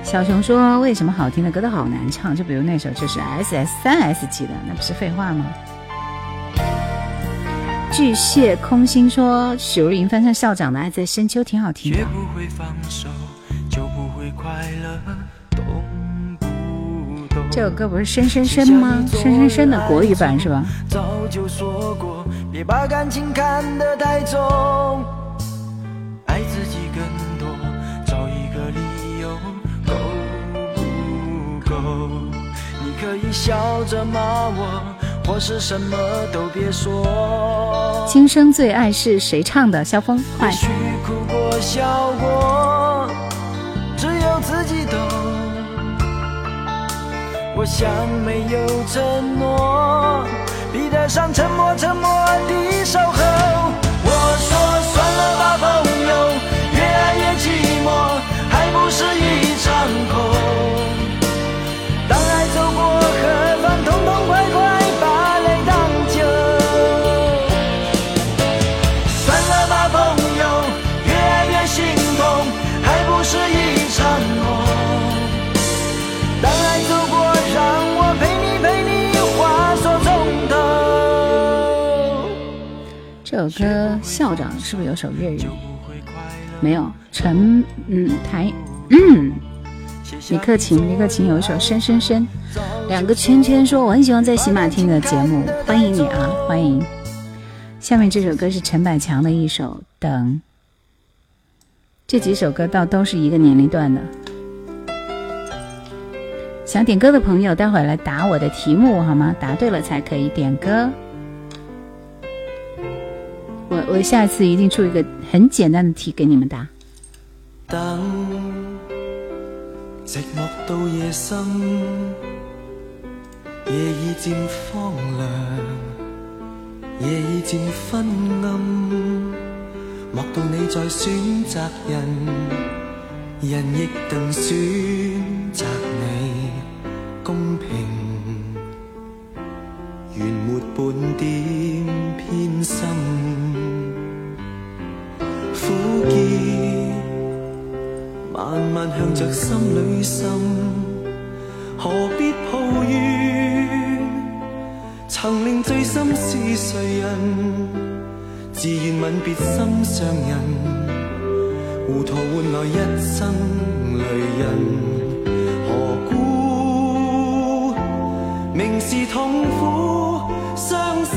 小熊说：“为什么好听的歌都好难唱？就比如那首就是 S S 三 S 级的，那不是废话吗？”巨蟹空心说：“许茹芸翻唱校长的《爱在深秋》挺好听的。”这首歌不是深深深吗？深深深的国语版是吧？早就说过，别把感情看得太重，可以笑着骂我。或是什么都别说。今生最爱是谁唱的？萧峰，快。许哭过笑过，只有自己懂。我想没有承诺，比得上沉默沉默的守候。我说算了吧，朋友，越爱越寂寞，还不是一场空。首歌校长是不是有首粤语？没有，陈嗯台嗯李克勤李克勤有一首深深深，两个圈圈说我很喜欢在喜马听的节目，欢迎你啊欢迎。下面这首歌是陈百强的一首等，这几首歌倒都是一个年龄段的。想点歌的朋友，待会儿来答我的题目好吗？答对了才可以点歌。我我下一次一定出一个很简单的题给你们答。等，寂寞到夜深，夜已渐荒凉，夜已渐昏暗，莫道你在选择人，人亦能选择你，公平，原没半点苦涩，慢慢向着心里渗，何必抱怨？曾令醉心是谁人？自愿吻别心上人，糊涂换来一生泪人。何故明是痛苦伤心，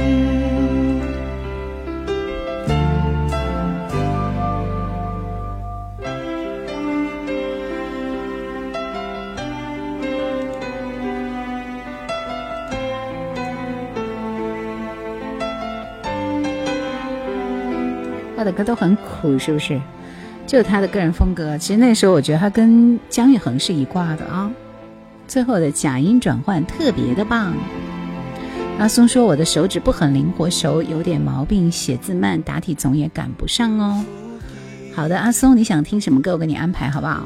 都很苦，是不是？就他的个人风格。其实那时候我觉得他跟姜育恒是一挂的啊。最后的假音转换特别的棒。阿松说我的手指不很灵活，手有点毛病，写字慢，答题总也赶不上哦。好的，阿松，你想听什么歌？我给你安排好不好？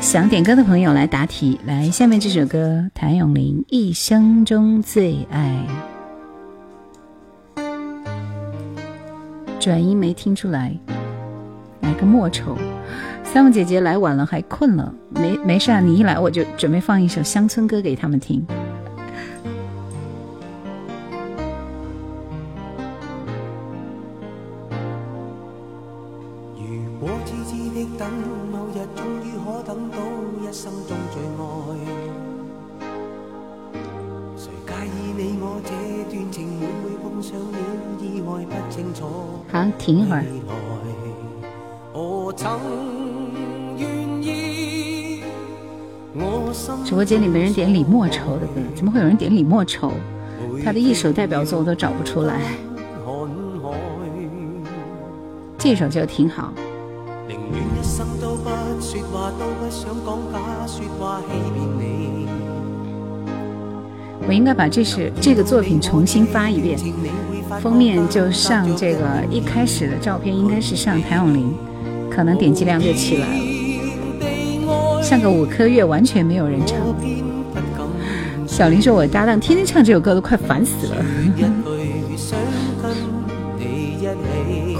想点歌的朋友来答题。来，下面这首歌，谭咏麟《一生中最爱》。转音没听出来，来个莫愁。三木姐姐来晚了，还困了，没没事啊，你一来我就准备放一首乡村歌给他们听。播间里没人点李莫愁的歌，怎么会有人点李莫愁？他的一首代表作我都找不出来。这首就挺好。我应该把这是这个作品重新发一遍。封面就上这个一开始的照片，应该是上谭咏麟，可能点击量就起来了。像个五颗月，完全没有人唱。小林说：“我搭档天天唱这首歌，都快烦死了。”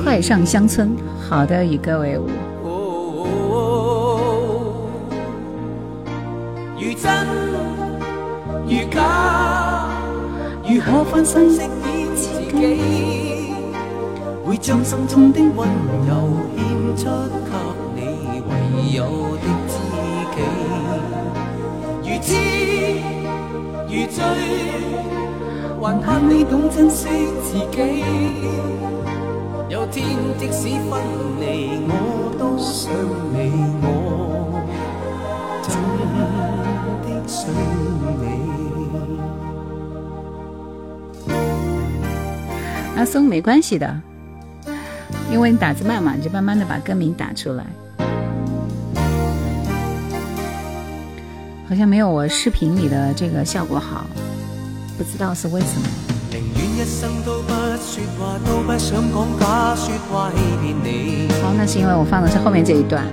快上乡村，好的，以歌为舞。如真如假，如何分身？会将心中的温柔献出给你唯有的知，痴如醉，还盼你懂珍惜自己。有天即使分离，我都想你，我真的想你。阿松没关系的，因为你打字慢嘛，你就慢慢的把歌名打出来。好像没有我视频里的这个效果好，不知道是为什么。好，那是因为我放的是后面这一段。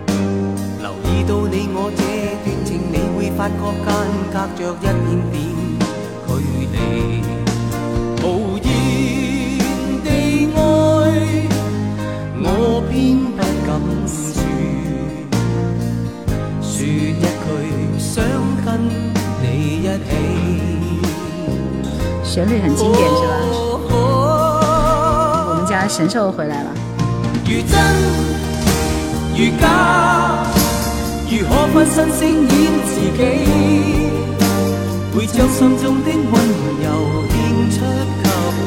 留意到你我这段情，你会发觉间隔着一点点距离。旋律很经典是吧？我们家神兽回来了。如真如假，如何分身饰演自己？会将心中的温柔献出。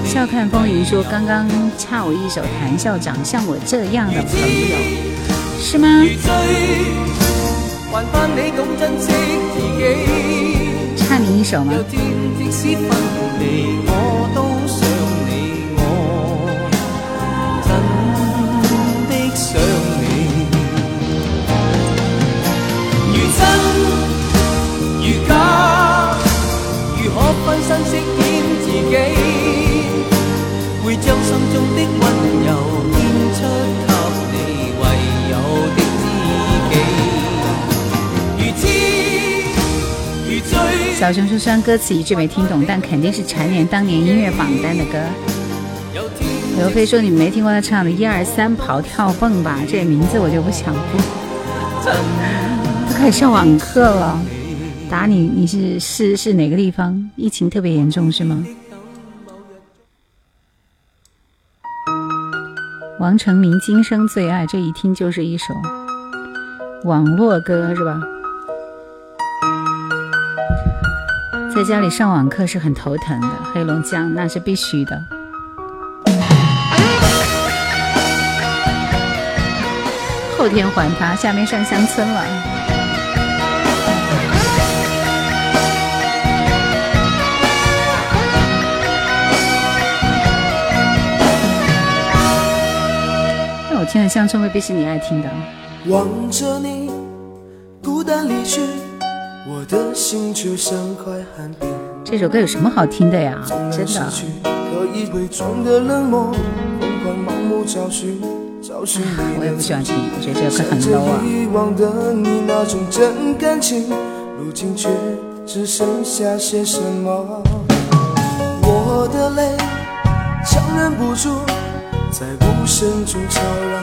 笑看风云说：“刚刚恰我一首谭校长像我这样的朋友，是吗？”差你一首吗？如有天即使分离我都想你我真的想你如如分身饰演自己会将心中的温柔小熊说：“虽然歌词一句没听懂，但肯定是蝉联当年音乐榜单的歌。”刘飞说：“你没听过他唱的《一二三跑跳蹦》吧？这名字我就不想播。”都开始上网课了。打你，你是是是哪个地方？疫情特别严重是吗？王成明《今生最爱》，这一听就是一首网络歌是吧？在家里上网课是很头疼的，黑龙江那是必须的。后天还他，下面上乡村了。那我听的乡村未必是你爱听的。望着你孤单离去，我的心就像块寒冰。这首歌有什么好听的呀？真的。可以伪装的冷漠。我也不喜欢听，我觉得这个歌很 low 啊。遗忘的你那种真感情，如今却只剩下些什么？我的泪强忍不住，在无声中悄然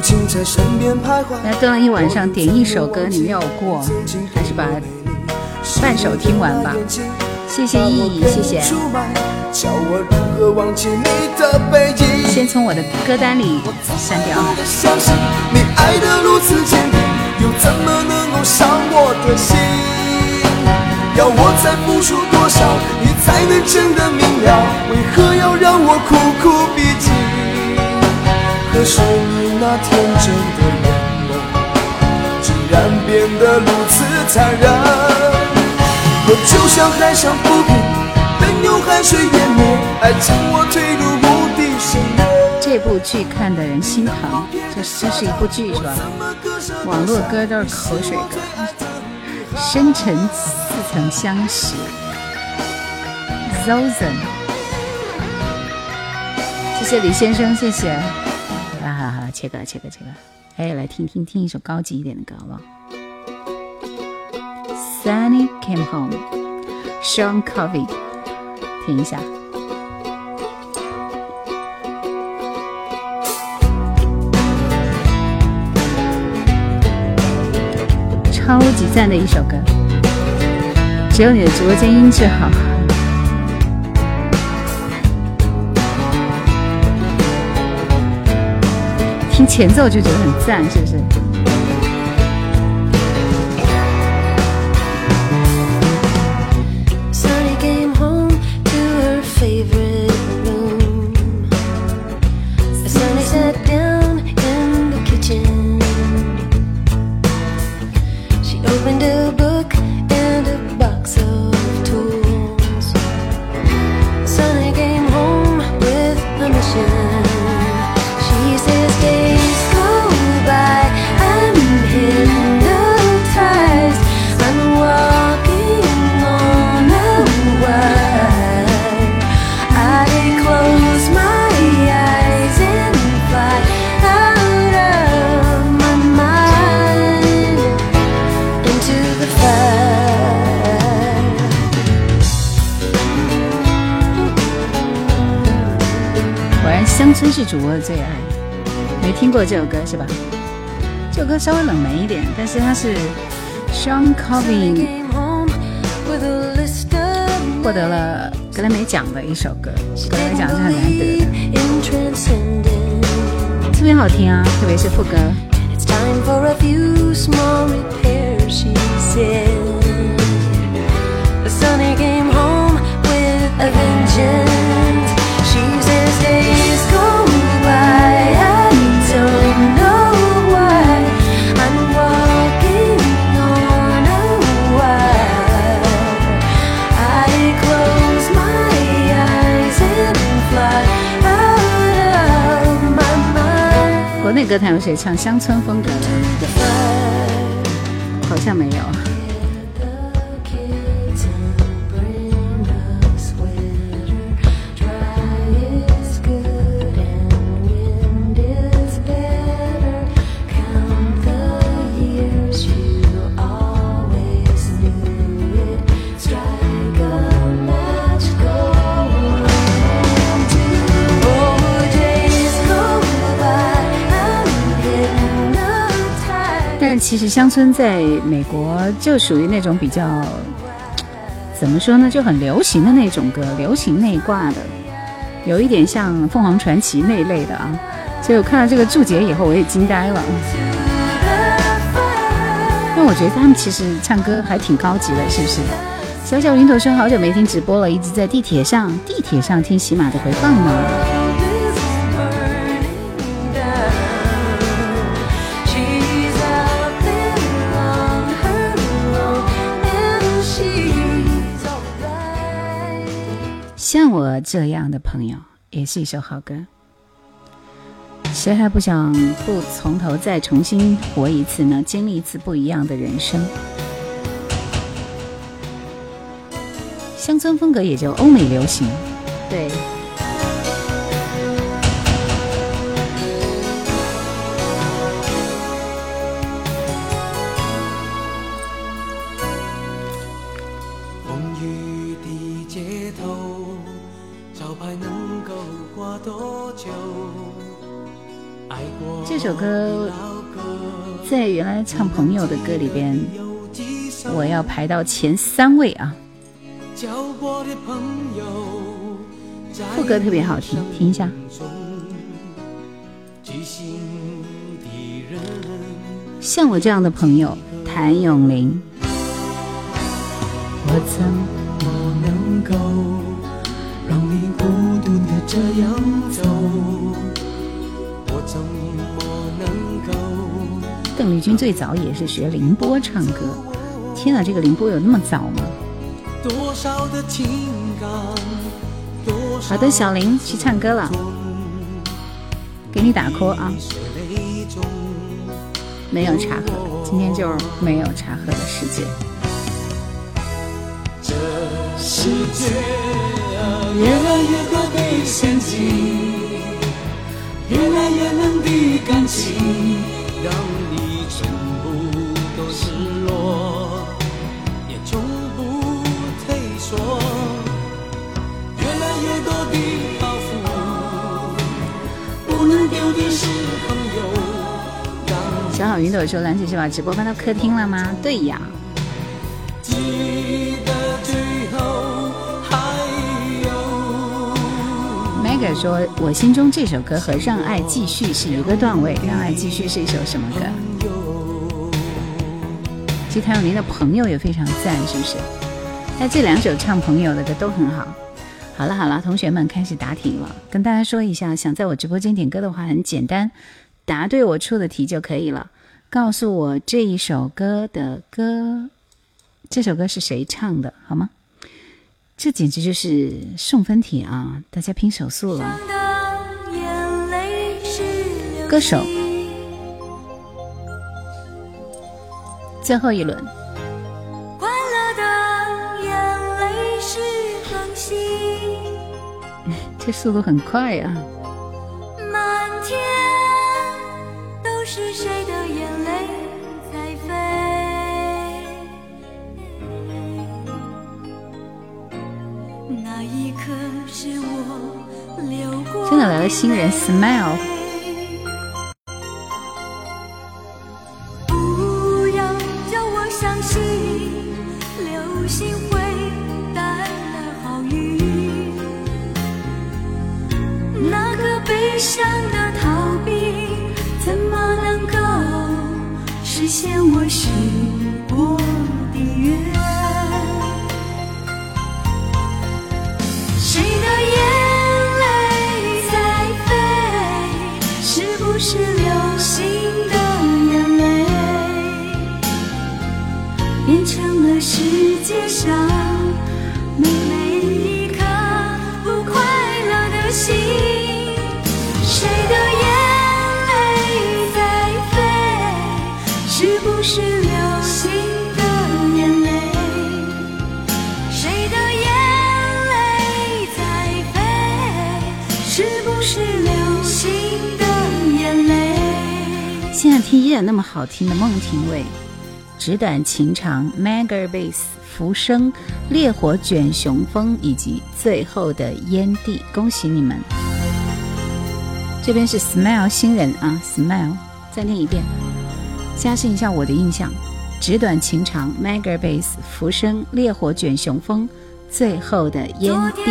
子无情在身边徘徊。来蹲了一晚上，点一首歌你没有过，还是把半首听完吧。谢谢意义，谢谢。先从我的歌单里删掉。你爱的如此坚定，又怎么能够伤我的心？要我再付出多少，你才能真的明了？为何要让我苦苦逼近？可是你那天真的眼眸，竟然变得如此残忍。我就像海上浮萍，任由海水淹没，爱将我推入无底深渊。这部剧看的人心疼，这这是一部剧是吧？网络歌都是口水歌。深沉似曾相识，Zozen，谢谢李先生，谢谢。切歌切歌切歌，哎，来听听听一首高级一点的歌好不好？Sunny came home, Sean Covey，听一下。超级赞的一首歌，只有你的直播间音质好。前奏就觉得很赞，是不是？最爱，没听过这首歌是吧？这首歌稍微冷门一点，但是它是 Sean Covey 获得了格莱美奖的一首歌，格莱美奖是很难得的，特别好听啊，特别是副歌。这歌坛有谁唱乡村风格的？好像没有。其实乡村在美国就属于那种比较，怎么说呢，就很流行的那种歌，流行那一挂的，有一点像凤凰传奇那一类的啊。所以我看到这个注解以后，我也惊呆了。因为我觉得他们其实唱歌还挺高级的，是不是？小小云朵说好久没听直播了，一直在地铁上，地铁上听喜马的回放呢。这样的朋友，也是一首好歌。谁还不想不从头再重新活一次呢？经历一次不一样的人生。乡村风格也就欧美流行，对。这首歌在原来唱朋友的歌里边，我要排到前三位啊。副歌特别好听，听一下。像我这样的朋友，谭咏麟。我怎么能够让你孤独的这样走？邓丽君最早也是学凌波唱歌。天哪，这个凌波有那么早吗？好的，小林去唱歌了，给你打 call 啊！没有茶喝，今天就没有茶喝的世界。这世界越来越多的陷阱，越来越冷的感情，失落。小好云朵说：“兰姐是把直播搬到客厅了吗？”对呀。Meg 说：“我心中这首歌和《让爱继续》是一个段位，《让爱继续》是一首什么歌？”其实谭咏麟的朋友也非常赞，是不是？那这两首唱朋友的歌都很好。好了好了，同学们开始答题了。跟大家说一下，想在我直播间点歌的话，很简单。答对我出的题就可以了。告诉我这一首歌的歌，这首歌是谁唱的，好吗？这简直就是送分题啊！大家拼手速了。歌手，最后一轮。这速度很快呀！是谁的眼泪在飞？那一刻是我流过。真的来了新人，Smile。实现我许过的愿。谁的眼泪在飞？是不是流星的眼泪？变成了世界上然那么好听的孟庭苇，《纸短情长》，Mega Bass，浮生，烈火卷雄风，以及最后的烟蒂，恭喜你们！这边是 Smile 新人啊，Smile，再念一遍。加深一下我的印象。纸短情长，Mega Bass，浮生，烈火卷雄风，最后的烟蒂。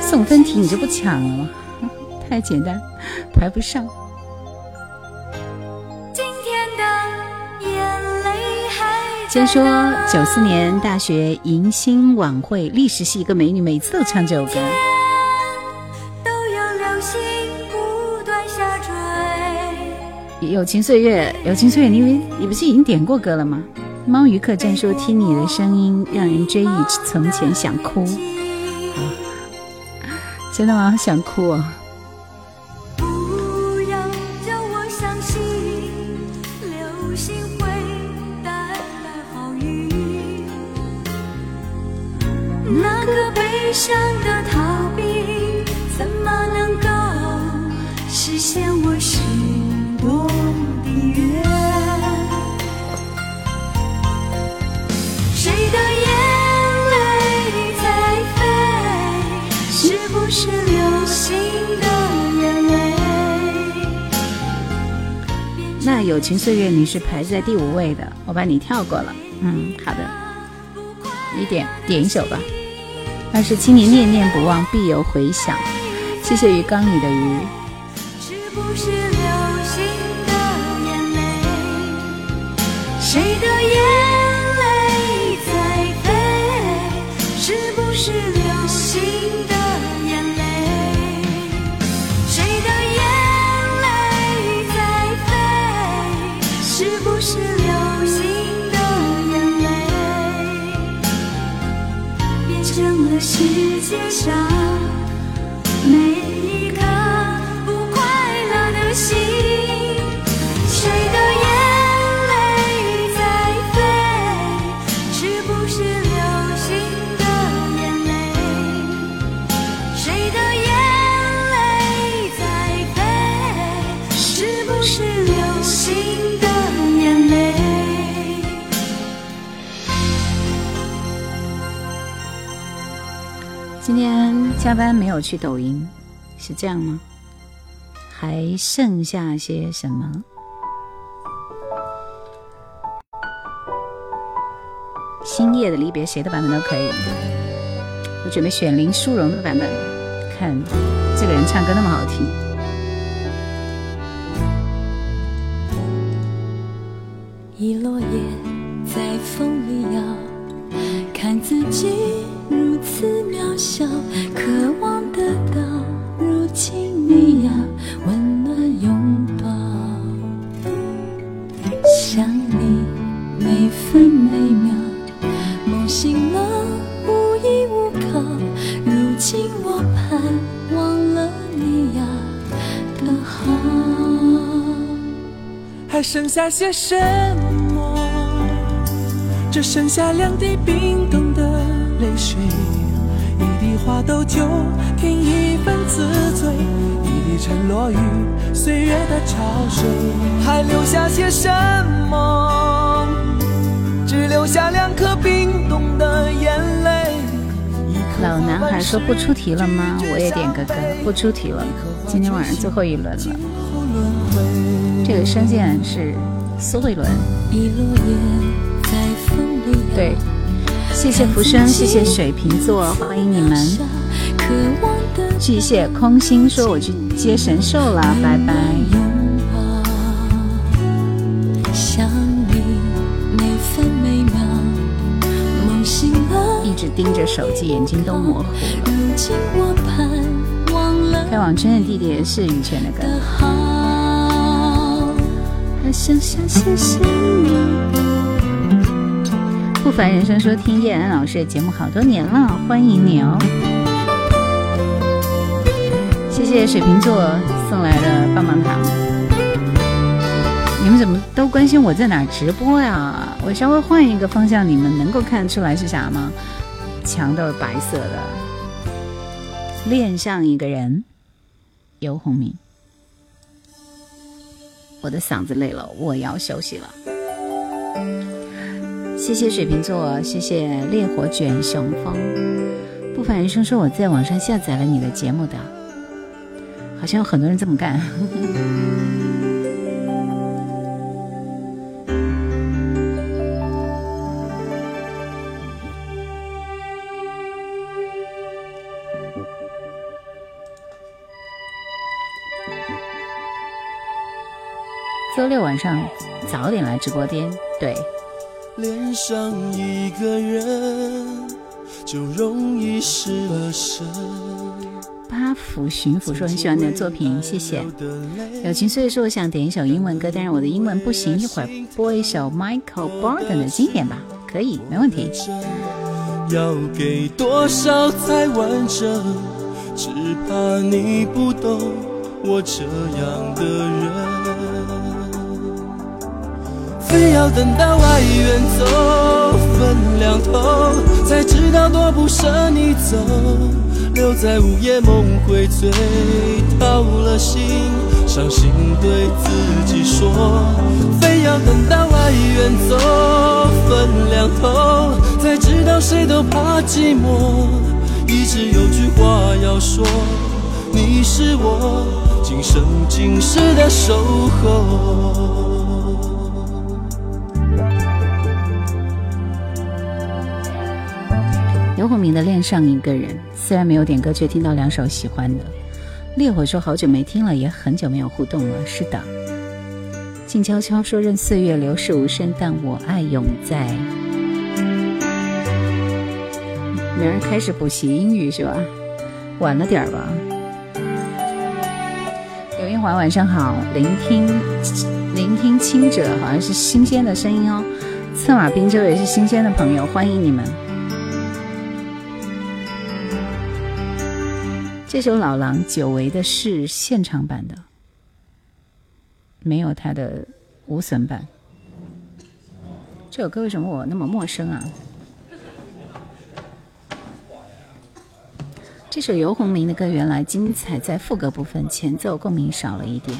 送分题你就不抢了吗？太简单，排不上。先说九四年大学迎新晚会，历史系一个美女，每次都唱这首歌。友情岁月，友情岁月，你你不是已经点过歌了吗？猫鱼客栈说听你的声音让人追忆从前，想哭。真的吗？想哭啊！悲伤的逃避，怎么能够实现我心中的愿？谁的眼泪在飞？是不是流星的眼泪？那友情岁月你是排在第五位的，我把你跳过了。嗯，好的，你点点一首吧。二是青年念念不忘，必有回响。谢谢鱼缸里的鱼。是不是流星的眼泪？谁的眼泪在飞？是不是流世界下班没有去抖音，是这样吗？还剩下些什么？星夜的离别，谁的版本都可以。我准备选林淑荣的版本，看这个人唱歌那么好听。下些什么？只剩下两滴冰冻的泪水，一滴花一份自醉，一滴沉落于岁月的潮水。还留下些什么？只留下两颗冰冻的眼泪。老男孩说不出题了吗？我也点个歌，不出题了。今天晚上最后一轮了。这个声线是苏慧伦。对，谢谢浮生，谢谢水瓶座，欢迎你们。巨蟹空心说我去接神兽了，拜拜。一直盯着手机，眼睛都模糊了开往春的地铁是羽泉的歌。的好，还剩下些什么？不凡人生说听叶安老师的节目好多年了，欢迎你哦。谢谢水瓶座送来的棒棒糖。你们怎么都关心我在哪直播呀？我稍微换一个方向，你们能够看出来是啥吗？墙都是白色的。恋上一个人，游鸿明。我的嗓子累了，我要休息了。谢谢水瓶座，谢谢烈火卷雄风。不凡人生说我在网上下载了你的节目的，好像有很多人这么干。周六晚上早点来直播间。对。恋上一个人，就容易失了神。八府巡抚说很喜欢你的作品，谢谢。友情岁月说我想点一首英文歌，但是我的英文不行，一会儿播一首 Michael Borden 的经典吧，可以，没问题。要给多少才完整？只怕你不懂我这样的人。非要等到爱远走分两头，才知道多不舍你走。留在午夜梦回，醉掏了心，伤心对自己说，非要等到爱远走分两头，才知道谁都怕寂寞。一直有句话要说，你是我今生今世的守候。刘鸿明的《恋上一个人》，虽然没有点歌，却听到两首喜欢的。烈火说好久没听了，也很久没有互动了。是的，静悄悄说任岁月流逝无声，但我爱永在。明儿开始补习英语是吧？晚了点吧。刘英华晚上好，聆听聆听清者好像是新鲜的声音哦。策马滨州也是新鲜的朋友，欢迎你们。这首老狼久违的是现场版的，没有他的无损版。这首歌为什么我那么陌生啊？这首游鸿明的歌原来精彩在副歌部分，前奏共鸣少了一点。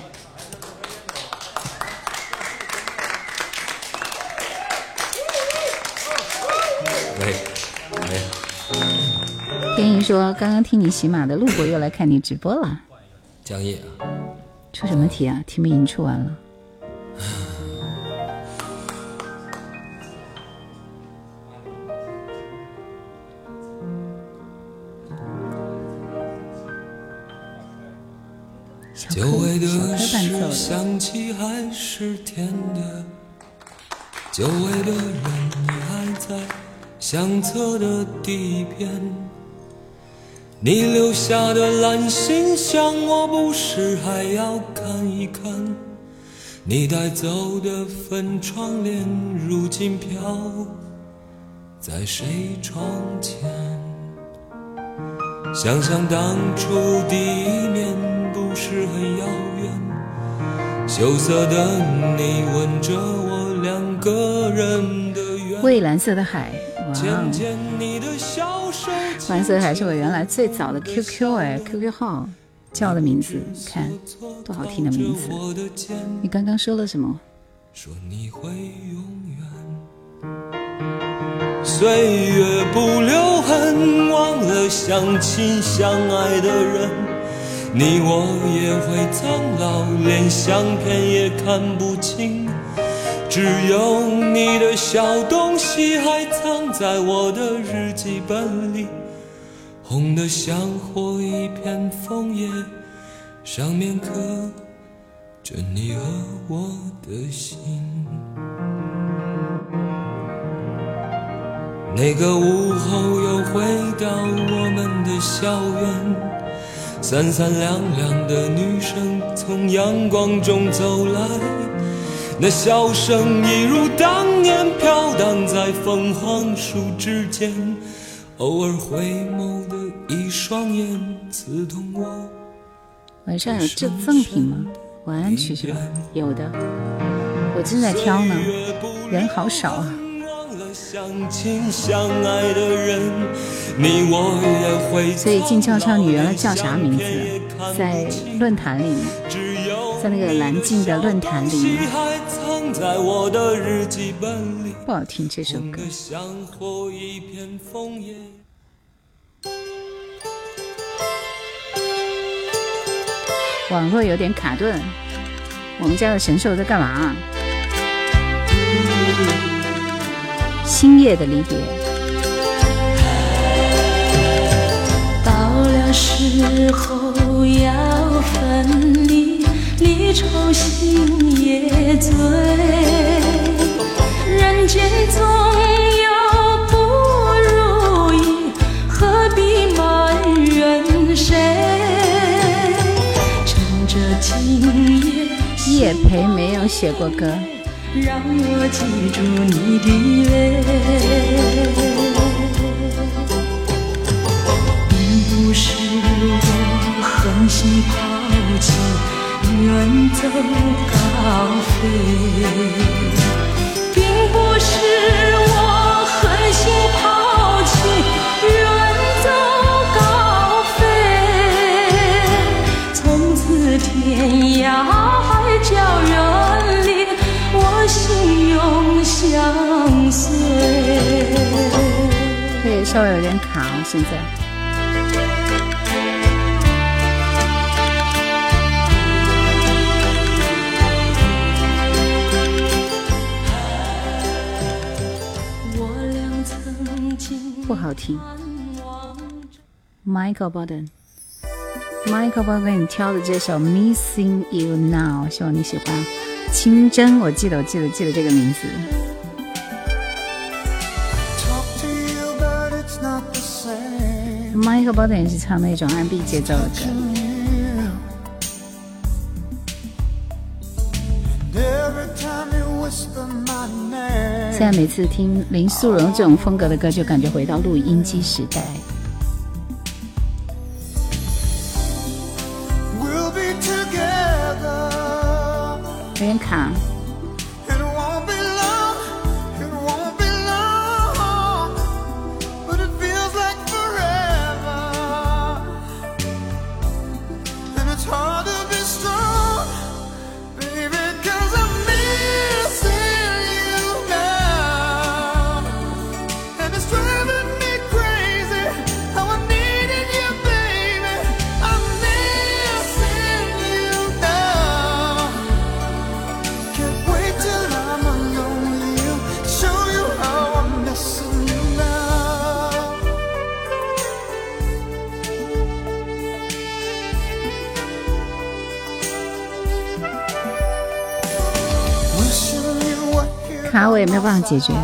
说：“刚刚听你喜马的路过，又来看你直播了。”江夜啊，出什么题啊？题目已经出完了。久违的是想起还是甜的？久违的人你还在相册的底边。你留下的蓝心像我不是还要看一看。你带走的粉窗帘，如今飘在谁窗前？想想当初第一面不是很遥远，羞涩的你吻着我，两个人的缘。蔚蓝色的海，哇！蓝色还是我原来最早的 QQ 哎，QQ 号叫的名字，看多好听的名字。你刚刚说了什么？岁月不留痕，忘了相亲相爱的人，你我也会苍老，连相片也看不清，只有你的小东西还藏在我的日记本里。红的像火一片枫叶，上面刻着你和我的心。那个午后又回到我们的校园，三三两两的女生从阳光中走来，那笑声一如当年飘荡在凤凰树之间，偶尔回眸的。一双眼刺痛我。晚上有这赠品吗？晚安曲是吧？有的，我正在挑呢，人好少啊。所以静悄悄，你原来叫啥名字？在论坛里面，在那个蓝静的论坛里面。不好听这首歌。网络有点卡顿，我们家的神兽在干嘛？星夜的离别。到了时候要分，离愁心也醉。人间总有不如意，何必埋怨谁？趁着今夜，叶培没有写过歌。让我记住你的泪，并不是我狠心抛弃，远走高飞，并不是我狠心抛弃，远走高飞，从此天涯海角远离。我心永相随。对，稍微有点卡，现在。好听。Michael Bolton，Michael Bolton 给你挑的这首《Missing You Now》，希望你喜欢。清真，我记得，我记得，记得这个名字。Michael Bolton 也是唱那种 R&B 节奏的歌。现在每次听林素荣这种风格的歌，就感觉回到录音机时代。解决，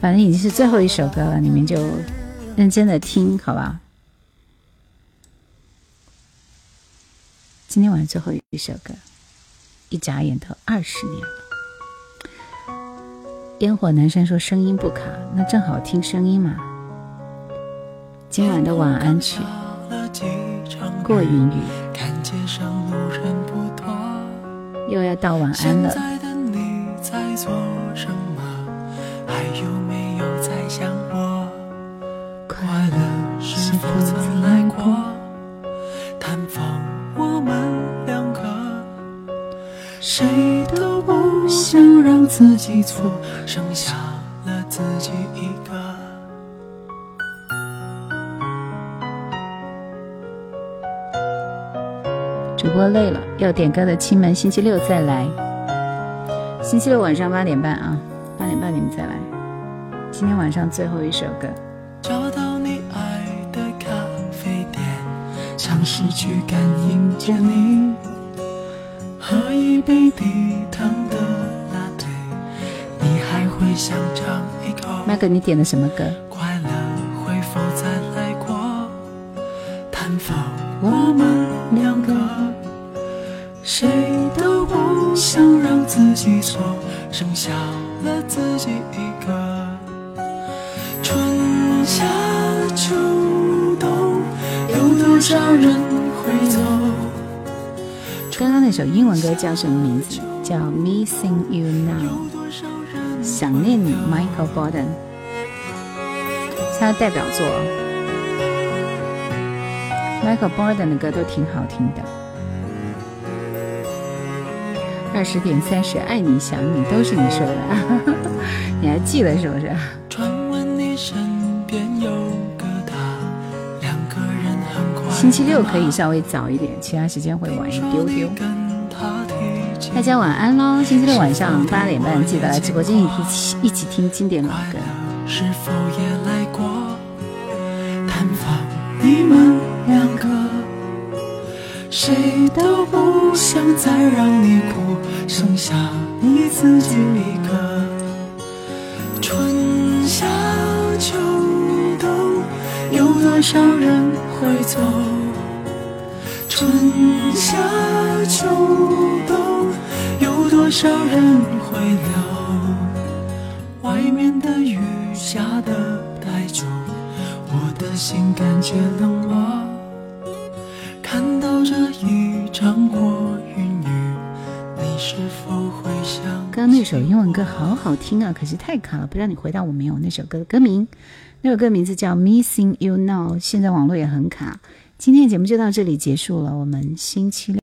反正已经是最后一首歌了，你们就认真的听，好吧？今天晚上最后一首歌，一眨眼都二十年了。烟火南山说声音不卡，那正好听声音嘛。今晚的晚安曲，过云雨，又要到晚安了。还有没有在想我？快乐是否曾来过？探访我们两个，谁都不想让自己错，剩下了自己一个。主播累了，要点歌的亲们，星期六再来。星期六晚上八点半啊，八点半你们再来。今天晚上最后一首歌。找到你爱的咖啡店，尝试去感应着你，喝一杯低糖的你还会想尝一口。麦哥，你点的什么歌？首英文歌叫什么名字？叫《Missing You Now》，想念你，Michael Borden 他的代表作。Michael Borden 的歌都挺好听的。二十点三十，爱你想你，都是你说的，你还记得是不是？星期六可以稍微早一点，其他时间会晚一丢丢。大家晚安喽！星期六晚上八点半记得来直播间一起一起听经典老歌。是否也来过探访你们两个？谁都不。想再让你哭，剩下你自己一个。春夏秋冬，有多少人会走？春夏秋冬，少人会留？外面的雨下得太久，我的心感觉冷落。看到这一场过云雨，你是否会想？刚刚那首英文歌好好听啊，可是太卡了，不知道你回答我没有？那首歌的歌名，那首歌名字叫《Missing You Now》，现在网络也很卡。今天的节目就到这里结束了，我们星期六。